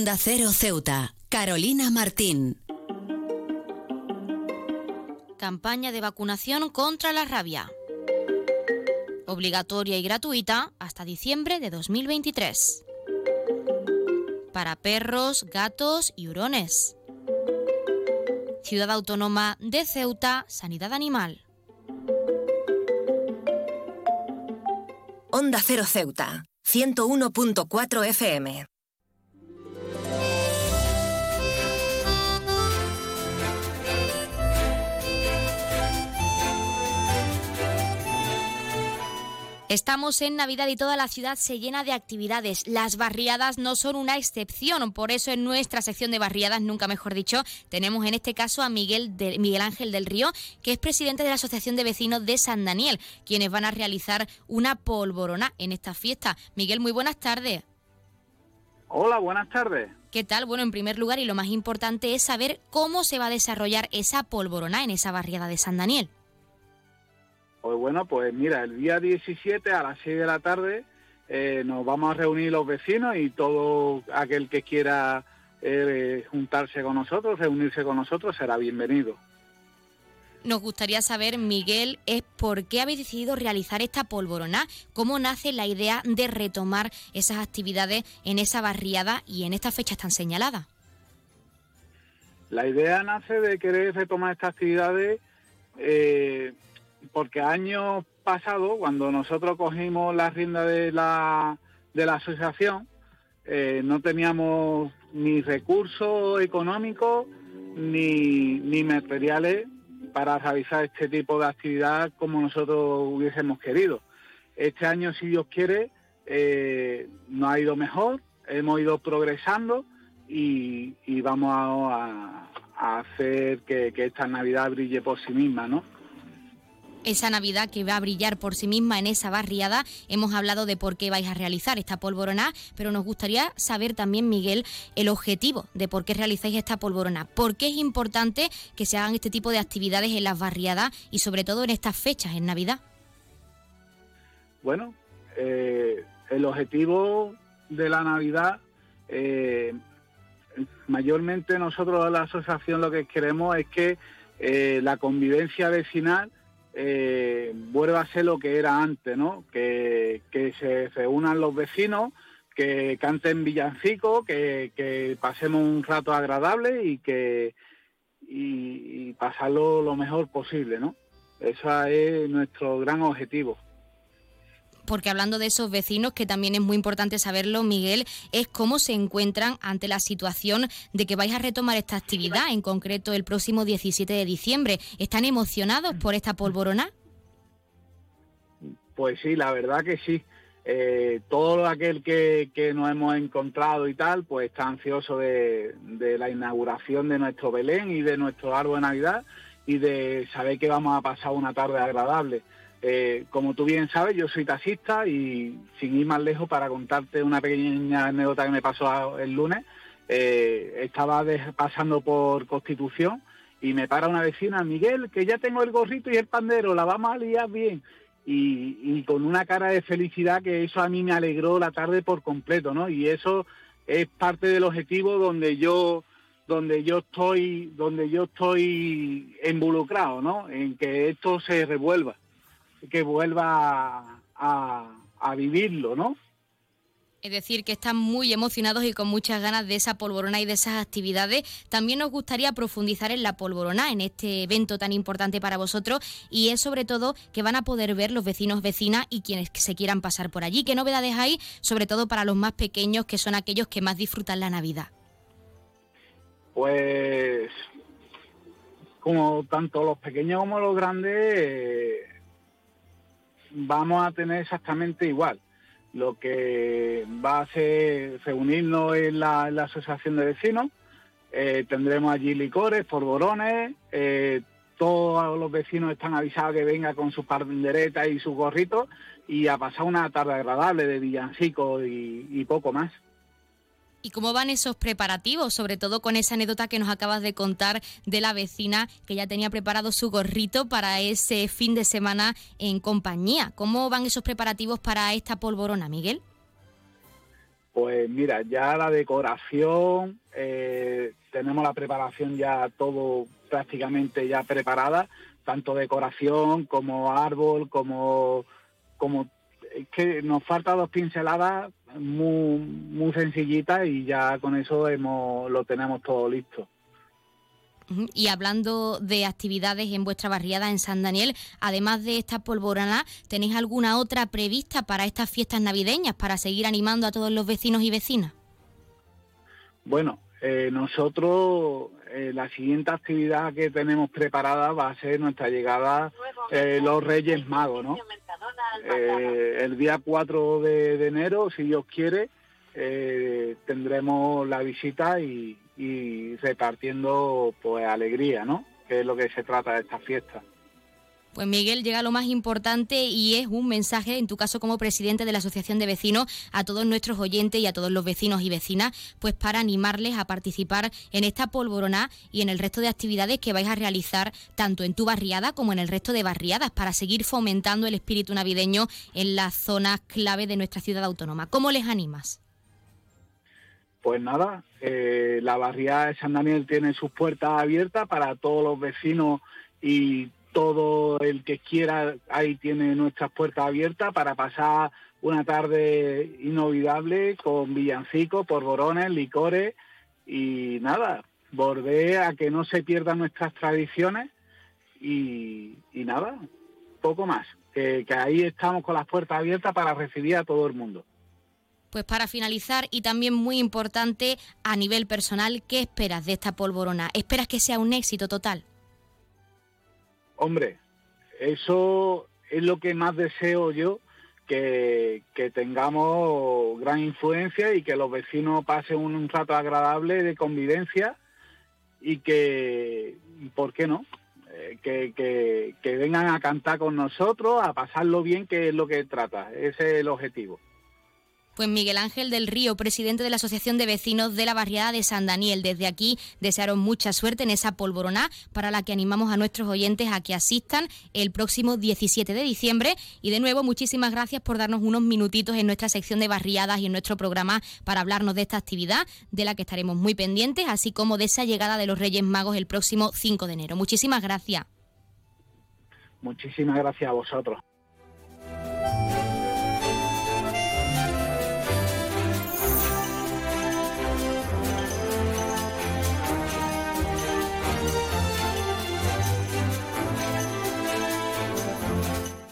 Onda Cero Ceuta. Carolina Martín. Campaña de vacunación contra la rabia. Obligatoria y gratuita hasta diciembre de 2023. Para perros, gatos y hurones. Ciudad Autónoma de Ceuta, Sanidad Animal. Onda Cero Ceuta, 101.4 FM. Estamos en Navidad y toda la ciudad se llena de actividades. Las barriadas no son una excepción, por eso en nuestra sección de barriadas, nunca mejor dicho, tenemos en este caso a Miguel, de- Miguel Ángel del Río, que es presidente de la Asociación de Vecinos de San Daniel, quienes van a realizar una polvorona en esta fiesta. Miguel, muy buenas tardes. Hola, buenas tardes. ¿Qué tal? Bueno, en primer lugar y lo más importante es saber cómo se va a desarrollar esa polvorona en esa barriada de San Daniel. Pues bueno, pues mira, el día 17 a las 6 de la tarde eh, nos vamos a reunir los vecinos y todo aquel que quiera eh, juntarse con nosotros, reunirse con nosotros, será bienvenido. Nos gustaría saber, Miguel, es por qué habéis decidido realizar esta polvorona, cómo nace la idea de retomar esas actividades en esa barriada y en estas fechas tan señaladas. La idea nace de querer retomar estas actividades eh, porque años pasados, cuando nosotros cogimos la rienda de la, de la asociación, eh, no teníamos ni recursos económicos ni, ni materiales para realizar este tipo de actividad como nosotros hubiésemos querido. Este año, si Dios quiere, eh, nos ha ido mejor, hemos ido progresando y, y vamos a, a hacer que, que esta Navidad brille por sí misma, ¿no? Esa Navidad que va a brillar por sí misma en esa barriada, hemos hablado de por qué vais a realizar esta polvorona, pero nos gustaría saber también, Miguel, el objetivo de por qué realizáis esta polvorona. ¿Por qué es importante que se hagan este tipo de actividades en las barriadas y sobre todo en estas fechas, en Navidad? Bueno, eh, el objetivo de la Navidad, eh, mayormente nosotros la asociación lo que queremos es que eh, la convivencia vecinal eh, vuelva a ser lo que era antes, ¿no? Que, que se reúnan los vecinos, que canten villancicos, que, que pasemos un rato agradable y que y, pasarlo lo mejor posible, ¿no? Eso es nuestro gran objetivo. Porque hablando de esos vecinos, que también es muy importante saberlo, Miguel, es cómo se encuentran ante la situación de que vais a retomar esta actividad, en concreto el próximo 17 de diciembre. ¿Están emocionados por esta polvorona? Pues sí, la verdad que sí. Eh, todo aquel que, que nos hemos encontrado y tal, pues está ansioso de, de la inauguración de nuestro Belén y de nuestro árbol de Navidad y de saber que vamos a pasar una tarde agradable. Eh, como tú bien sabes, yo soy taxista y sin ir más lejos para contarte una pequeña anécdota que me pasó el lunes, eh, estaba pasando por Constitución y me para una vecina, Miguel, que ya tengo el gorrito y el pandero, la vamos a liar bien. Y, y con una cara de felicidad que eso a mí me alegró la tarde por completo, ¿no? Y eso es parte del objetivo donde yo donde yo estoy donde yo estoy involucrado, ¿no? En que esto se revuelva, que vuelva a, vivirlo, ¿no? Es decir, que están muy emocionados y con muchas ganas de esa polvorona y de esas actividades. También nos gustaría profundizar en la polvorona, en este evento tan importante para vosotros, y es sobre todo que van a poder ver los vecinos, vecinas y quienes se quieran pasar por allí. ¿Qué novedades hay? Sobre todo para los más pequeños, que son aquellos que más disfrutan la Navidad. Pues como tanto los pequeños como los grandes vamos a tener exactamente igual. Lo que va a ser reunirnos en la, asociación de vecinos, eh, tendremos allí licores, polvorones, eh, todos los vecinos están avisados que venga con sus panderetas y sus gorritos y a pasar una tarde agradable de villancicos y- y poco más. ¿Y cómo van esos preparativos? Sobre todo con esa anécdota que nos acabas de contar de la vecina que ya tenía preparado su gorrito para ese fin de semana en compañía. ¿Cómo van esos preparativos para esta polvorona, Miguel? Pues mira, ya la decoración, eh, tenemos la preparación ya todo prácticamente ya preparada, tanto decoración como árbol, como, como es que nos falta dos pinceladas muy, muy sencillitas y ya con eso hemos, lo tenemos todo listo. Y hablando de actividades en vuestra barriada en San Daniel, además de esta polvorana, ¿tenéis alguna otra prevista para estas fiestas navideñas, para seguir animando a todos los vecinos y vecinas? Bueno, eh, nosotros eh, la siguiente actividad que tenemos preparada va a ser nuestra llegada eh, los Reyes Magos, ¿no? Eh, el día 4 de, enero, si Dios quiere, tendremos la visita y, y repartiendo pues alegría, ¿no? Que es lo que se trata de esta fiesta. Pues Miguel, llega lo más importante y es un mensaje, en tu caso como presidente de la Asociación de Vecinos, a todos nuestros oyentes y a todos los vecinos y vecinas, pues para animarles a participar en esta polvorona y en el resto de actividades que vais a realizar tanto en tu barriada como en el resto de barriadas para seguir fomentando el espíritu navideño en las zonas clave de nuestra ciudad autónoma. ¿Cómo les animas? Pues nada, eh, la barriada de San Daniel tiene sus puertas abiertas para todos los vecinos y todo el que quiera, ahí tiene nuestras puertas abiertas para pasar una tarde inolvidable con villancicos, polvorones, licores y nada, volver a que no se pierdan nuestras tradiciones y, nada, poco más, que ahí estamos con las puertas abiertas para recibir a todo el mundo. Pues para finalizar y también muy importante a nivel personal, ¿qué esperas de esta polvorona? ¿Esperas que sea un éxito total? Hombre, eso es lo que más deseo yo, que, que tengamos gran influencia y que los vecinos pasen un, rato agradable de convivencia y que, ¿por qué no? Eh, que, que, que vengan a cantar con nosotros, a pasarlo bien, que es lo que trata, ese es el objetivo. Pues Miguel Ángel del Río, presidente de la Asociación de Vecinos de la Barriada de San Daniel. Desde aquí desearon mucha suerte en esa polvorona para la que animamos a nuestros oyentes a que asistan el próximo 17 de diciembre. Y de nuevo, muchísimas gracias por darnos unos minutitos en nuestra sección de barriadas y en nuestro programa para hablarnos de esta actividad, de la que estaremos muy pendientes, así como de esa llegada de los Reyes Magos el próximo 5 de enero. Muchísimas gracias. Muchísimas gracias a vosotros.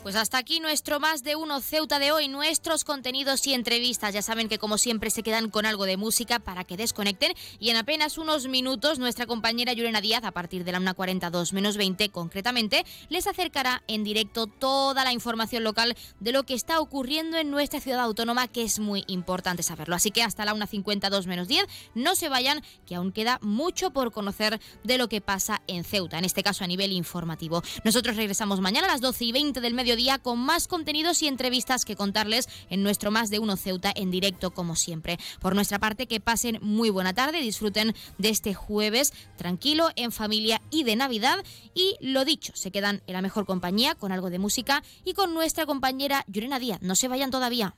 Pues hasta aquí nuestro más de uno Ceuta de hoy, nuestros contenidos y entrevistas. Ya saben que como siempre se quedan con algo de música para que desconecten y en apenas unos minutos nuestra compañera Yurena Díaz, a partir de la 1.42 menos 20 concretamente, les acercará en directo toda la información local de lo que está ocurriendo en nuestra ciudad autónoma, que es muy importante saberlo. Así que hasta la 1.52 menos 10, no se vayan, que aún queda mucho por conocer de lo que pasa en Ceuta, en este caso a nivel informativo. Nosotros regresamos mañana a las 12 y 20 del mediodía con más contenidos y entrevistas que contarles en nuestro Más de Uno Ceuta en directo como siempre. Por nuestra parte, que pasen muy buena tarde, disfruten de este jueves tranquilo, en familia y de Navidad. Y lo dicho, se quedan en la mejor compañía con algo de música y con nuestra compañera Yurena Díaz. No se vayan todavía.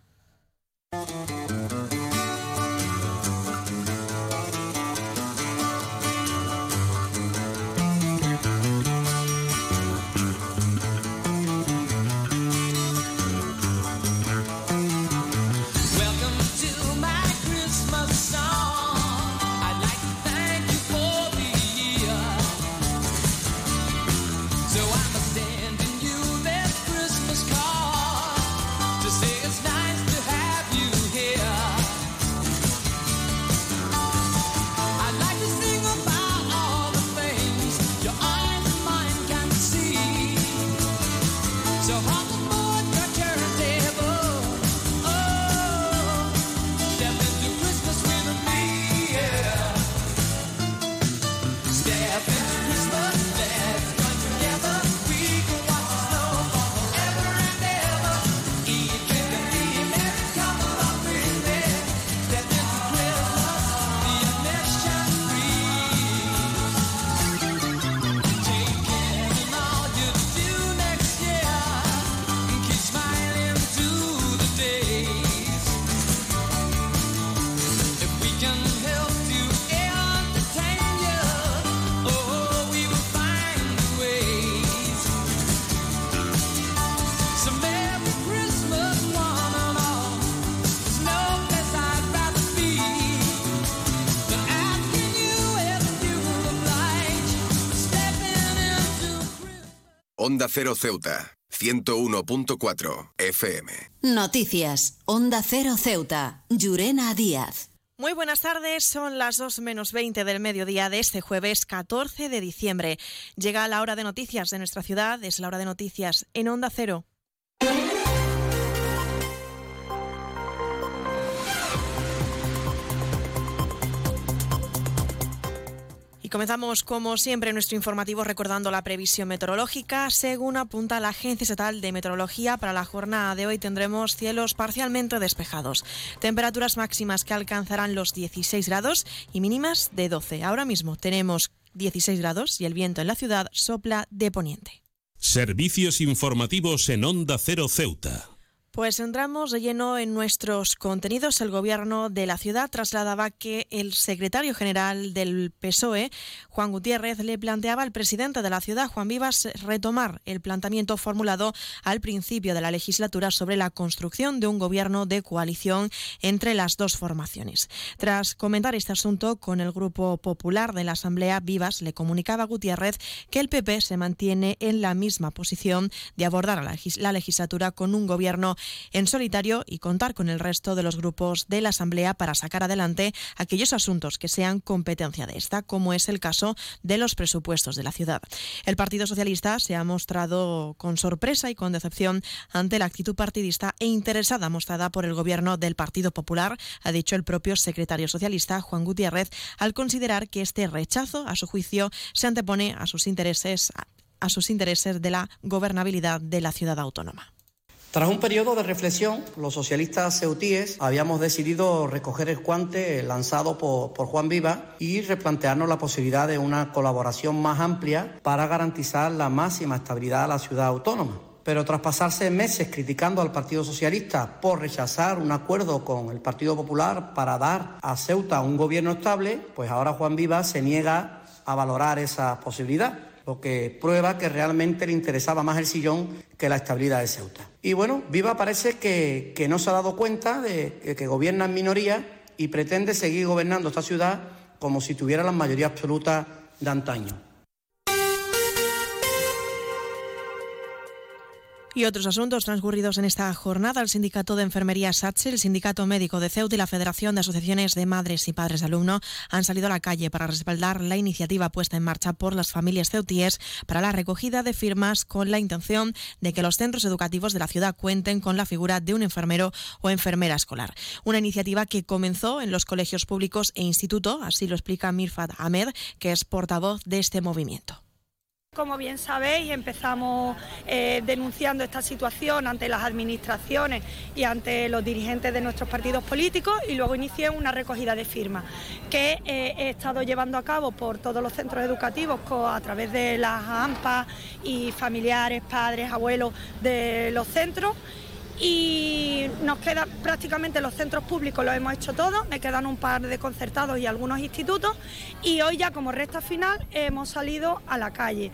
Onda Cero Ceuta, 101.4 FM. Noticias. Onda Cero Ceuta. Llurena Díaz. Muy buenas tardes, son las 2 menos 20 del mediodía de este jueves 14 de diciembre. Llega la hora de noticias de nuestra ciudad, es la hora de noticias en Onda Cero. Comenzamos, como siempre, nuestro informativo recordando la previsión meteorológica. Según apunta la Agencia Estatal de Meteorología, para la jornada de hoy tendremos cielos parcialmente despejados. Temperaturas máximas que alcanzarán los 16 grados y mínimas de 12. Ahora mismo tenemos 16 grados y el viento en la ciudad sopla de poniente. Servicios informativos en Onda Cero Ceuta. Pues entramos de lleno en nuestros contenidos. El gobierno de la ciudad trasladaba que el secretario general del PSOE, Juan Gutiérrez, le planteaba al presidente de la ciudad, Juan Vivas, retomar el planteamiento formulado al principio de la legislatura sobre la construcción de un gobierno de coalición entre las dos formaciones. Tras comentar este asunto con el Grupo Popular de la Asamblea, Vivas le comunicaba a Gutiérrez que el PP se mantiene en la misma posición de abordar la legislatura con un gobierno en solitario y contar con el resto de los grupos de la Asamblea para sacar adelante aquellos asuntos que sean competencia de esta, como es el caso de los presupuestos de la ciudad. El Partido Socialista se ha mostrado con sorpresa y con decepción ante la actitud partidista e interesada mostrada por el gobierno del Partido Popular, ha dicho el propio secretario socialista Juan Gutiérrez, al considerar que este rechazo, a su juicio, se antepone a sus intereses a sus intereses de la gobernabilidad de la ciudad autónoma. Tras un periodo de reflexión, los socialistas ceutíes habíamos decidido recoger el guante lanzado por, por Juan Viva y replantearnos la posibilidad de una colaboración más amplia para garantizar la máxima estabilidad a la ciudad autónoma. Pero tras pasarse meses criticando al Partido Socialista por rechazar un acuerdo con el Partido Popular para dar a Ceuta un gobierno estable, pues ahora Juan Viva se niega a valorar esa posibilidad lo que prueba que realmente le interesaba más el sillón que la estabilidad de Ceuta. Y bueno, Viva parece que, que no se ha dado cuenta de que, que gobierna en minoría y pretende seguir gobernando esta ciudad como si tuviera la mayoría absoluta de antaño. Y otros asuntos transcurridos en esta jornada, el Sindicato de Enfermería SATSE, el Sindicato Médico de Ceuta y la Federación de Asociaciones de Madres y Padres de Alumno han salido a la calle para respaldar la iniciativa puesta en marcha por las familias ceutíes para la recogida de firmas con la intención de que los centros educativos de la ciudad cuenten con la figura de un enfermero o enfermera escolar. Una iniciativa que comenzó en los colegios públicos e instituto, así lo explica Mirfad Ahmed, que es portavoz de este movimiento. Como bien sabéis, empezamos eh, denunciando esta situación ante las administraciones y ante los dirigentes de nuestros partidos políticos y luego inicié una recogida de firmas que eh, he estado llevando a cabo por todos los centros educativos a través de las AMPA y familiares, padres, abuelos de los centros y nos quedan prácticamente los centros públicos los hemos hecho todos, me quedan un par de concertados y algunos institutos y hoy ya como recta final hemos salido a la calle.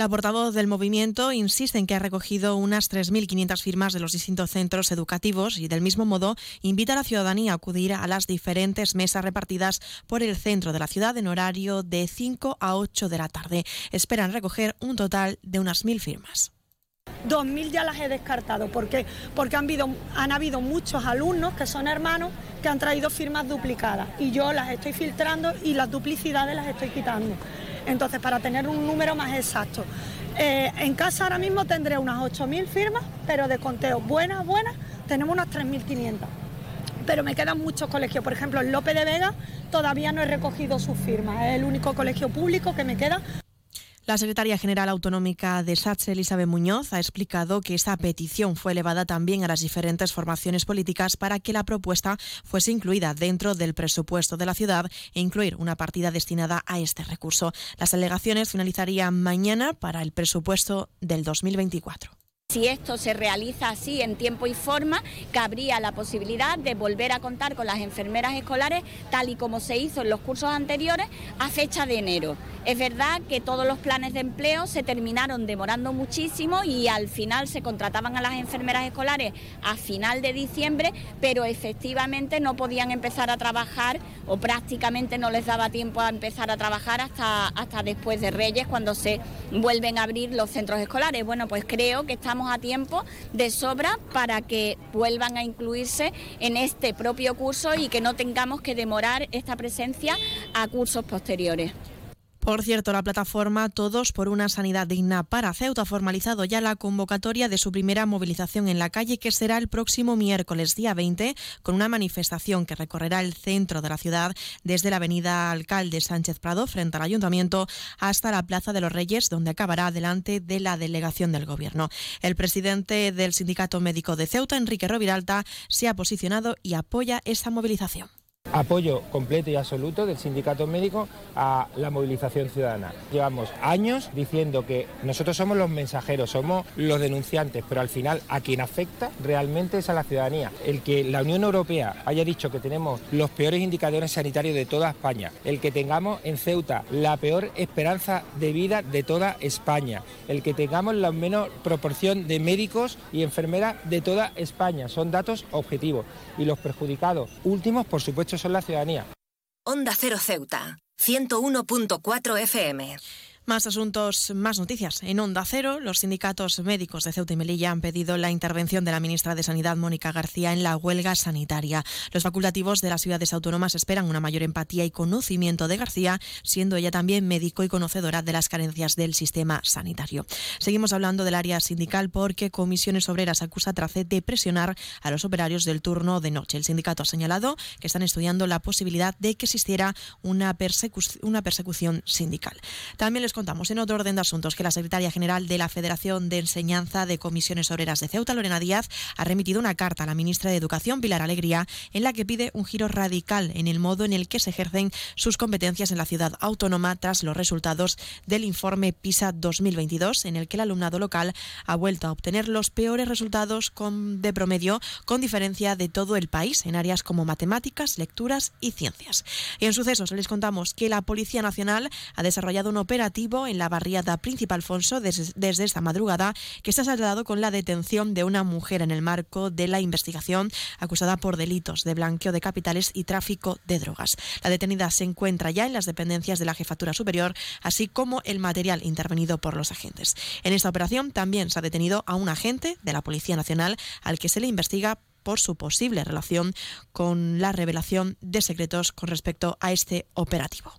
La portavoz del movimiento insiste en que ha recogido unas 3.500 firmas de los distintos centros educativos y del mismo modo invita a la ciudadanía a acudir a las diferentes mesas repartidas por el centro de la ciudad en horario de 5 a 8 de la tarde. Esperan recoger un total de unas 1.000 firmas. 2.000 ya las he descartado. ¿Por qué? Porque han habido, han habido muchos alumnos que son hermanos que han traído firmas duplicadas y yo las estoy filtrando y las duplicidades las estoy quitando. Entonces, para tener un número más exacto. Eh, en casa ahora mismo tendré unas 8.000 firmas, pero de conteo buenas, buenas, tenemos unas 3.500. Pero me quedan muchos colegios. Por ejemplo, en Lope de Vega todavía no he recogido sus firmas. Es el único colegio público que me queda. La secretaria general autonómica de SATSE, Elizabeth Muñoz, ha explicado que esta petición fue elevada también a las diferentes formaciones políticas para que la propuesta fuese incluida dentro del presupuesto de la ciudad e incluir una partida destinada a este recurso. Las alegaciones finalizarían mañana para el presupuesto del 2024. Si esto se realiza así en tiempo y forma, cabría la posibilidad de volver a contar con las enfermeras escolares tal y como se hizo en los cursos anteriores a fecha de enero. Es verdad que todos los planes de empleo se terminaron demorando muchísimo y al final se contrataban a las enfermeras escolares a final de diciembre, pero efectivamente no podían empezar a trabajar o prácticamente no les daba tiempo a empezar a trabajar hasta, hasta después de Reyes cuando se vuelven a abrir los centros escolares. Bueno, pues creo que estamos a tiempo de sobra para que vuelvan a incluirse en este propio curso y que no tengamos que demorar esta presencia a cursos posteriores. Por cierto, la plataforma Todos por una Sanidad Digna para Ceuta ha formalizado ya la convocatoria de su primera movilización en la calle, que será el próximo miércoles día 20, con una manifestación que recorrerá el centro de la ciudad desde la avenida Alcalde Sánchez Prado, frente al Ayuntamiento, hasta la Plaza de los Reyes, donde acabará delante de la delegación del Gobierno. El presidente del Sindicato Médico de Ceuta, Enrique Roviralta, se ha posicionado y apoya esta movilización. Apoyo completo y absoluto del sindicato médico a la movilización ciudadana. Llevamos años diciendo que nosotros somos los mensajeros, somos los denunciantes, pero al final a quien afecta realmente es a la ciudadanía. El que la Unión Europea haya dicho que tenemos los peores indicadores sanitarios de toda España, el que tengamos en Ceuta la peor esperanza de vida de toda España, el que tengamos la menor proporción de médicos y enfermeras de toda España, son datos objetivos. Y los perjudicados últimos, por supuesto, son la ciudadanía. Onda Cero Ceuta, 101.4 FM. Más asuntos, más noticias. En Onda Cero, los sindicatos médicos de Ceuta y Melilla han pedido la intervención de la ministra de Sanidad, Mónica García, en la huelga sanitaria. Los facultativos de las ciudades autónomas esperan una mayor empatía y conocimiento de García, siendo ella también médico y conocedora de las carencias del sistema sanitario. Seguimos hablando del área sindical porque Comisiones Obreras acusa a Tracet de presionar a los operarios del turno de noche. El sindicato ha señalado que están estudiando la posibilidad de que existiera una, una persecución sindical. También les contamos en otro orden de asuntos que la secretaria general de la Federación de Enseñanza de Comisiones Obreras de Ceuta, Lorena Díaz, ha remitido una carta a la ministra de Educación, Pilar Alegría, en la que pide un giro radical en el modo en el que se ejercen sus competencias en la ciudad autónoma tras los resultados del informe PISA 2022, en el que el alumnado local ha vuelto a obtener los peores resultados de promedio con diferencia de todo el país en áreas como matemáticas, lecturas y ciencias. Y en sucesos les contamos que la Policía Nacional ha desarrollado un operativo en la barriada Príncipe Alfonso des- desde esta madrugada que se ha saldado con la detención de una mujer en el marco de la investigación acusada por delitos de blanqueo de capitales y tráfico de drogas. La detenida se encuentra ya en las dependencias de la Jefatura Superior, así como el material intervenido por los agentes. En esta operación también se ha detenido a un agente de la Policía Nacional al que se le investiga por su posible relación con la revelación de secretos con respecto a este operativo.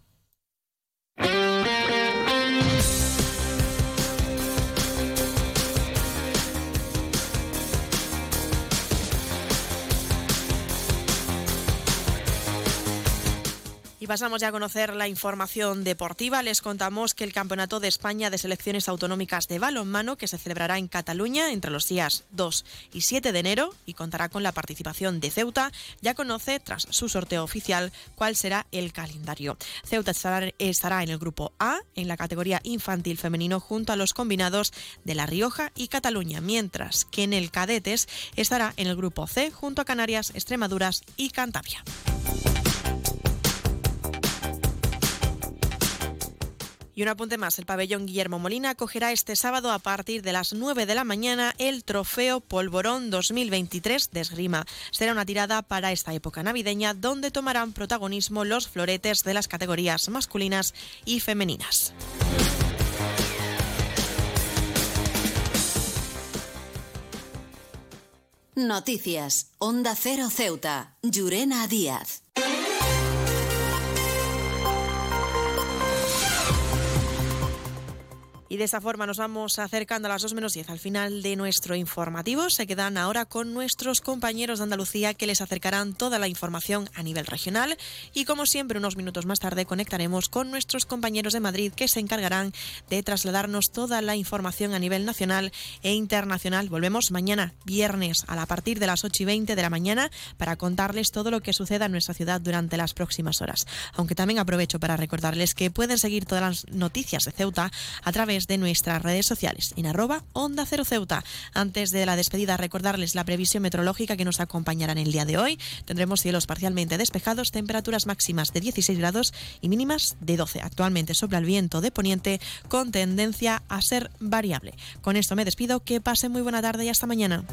Y pasamos ya a conocer la información deportiva. Les contamos que el Campeonato de España de Selecciones Autonómicas de Balonmano, que se celebrará en Cataluña entre los días 2 y 7 de enero y contará con la participación de Ceuta, ya conoce, tras su sorteo oficial, cuál será el calendario. Ceuta estará, en el grupo A, en la categoría infantil femenino, junto a los combinados de La Rioja y Cataluña, mientras que en el cadetes estará en el grupo C, junto a Canarias, Extremaduras y Cantabria. Y un apunte más, el pabellón Guillermo Molina acogerá este sábado a partir de las 9 de la mañana el trofeo Polvorón 2023 de esgrima. Será una tirada para esta época navideña donde tomarán protagonismo los floretes de las categorías masculinas y femeninas. Noticias. Onda Cero Ceuta. Llurena Díaz. De esta forma nos vamos acercando a las 2 menos 10 al final de nuestro informativo. Se quedan ahora con nuestros compañeros de Andalucía que les acercarán toda la información a nivel regional. Y como siempre, unos minutos más tarde conectaremos con nuestros compañeros de Madrid que se encargarán de trasladarnos toda la información a nivel nacional e internacional. Volvemos mañana, viernes, a partir de las 8 y 20 de la mañana para contarles todo lo que suceda en nuestra ciudad durante las próximas horas. Aunque también aprovecho para recordarles que pueden seguir todas las noticias de Ceuta a través de nuestras redes sociales en arroba Onda Cero Ceuta. Antes de la despedida, recordarles la previsión meteorológica que nos acompañará en el día de hoy. Tendremos cielos parcialmente despejados, temperaturas máximas de 16 grados y mínimas de 12. Actualmente sopla el viento de poniente con tendencia a ser variable. Con esto me despido, que pasen muy buena tarde y hasta mañana.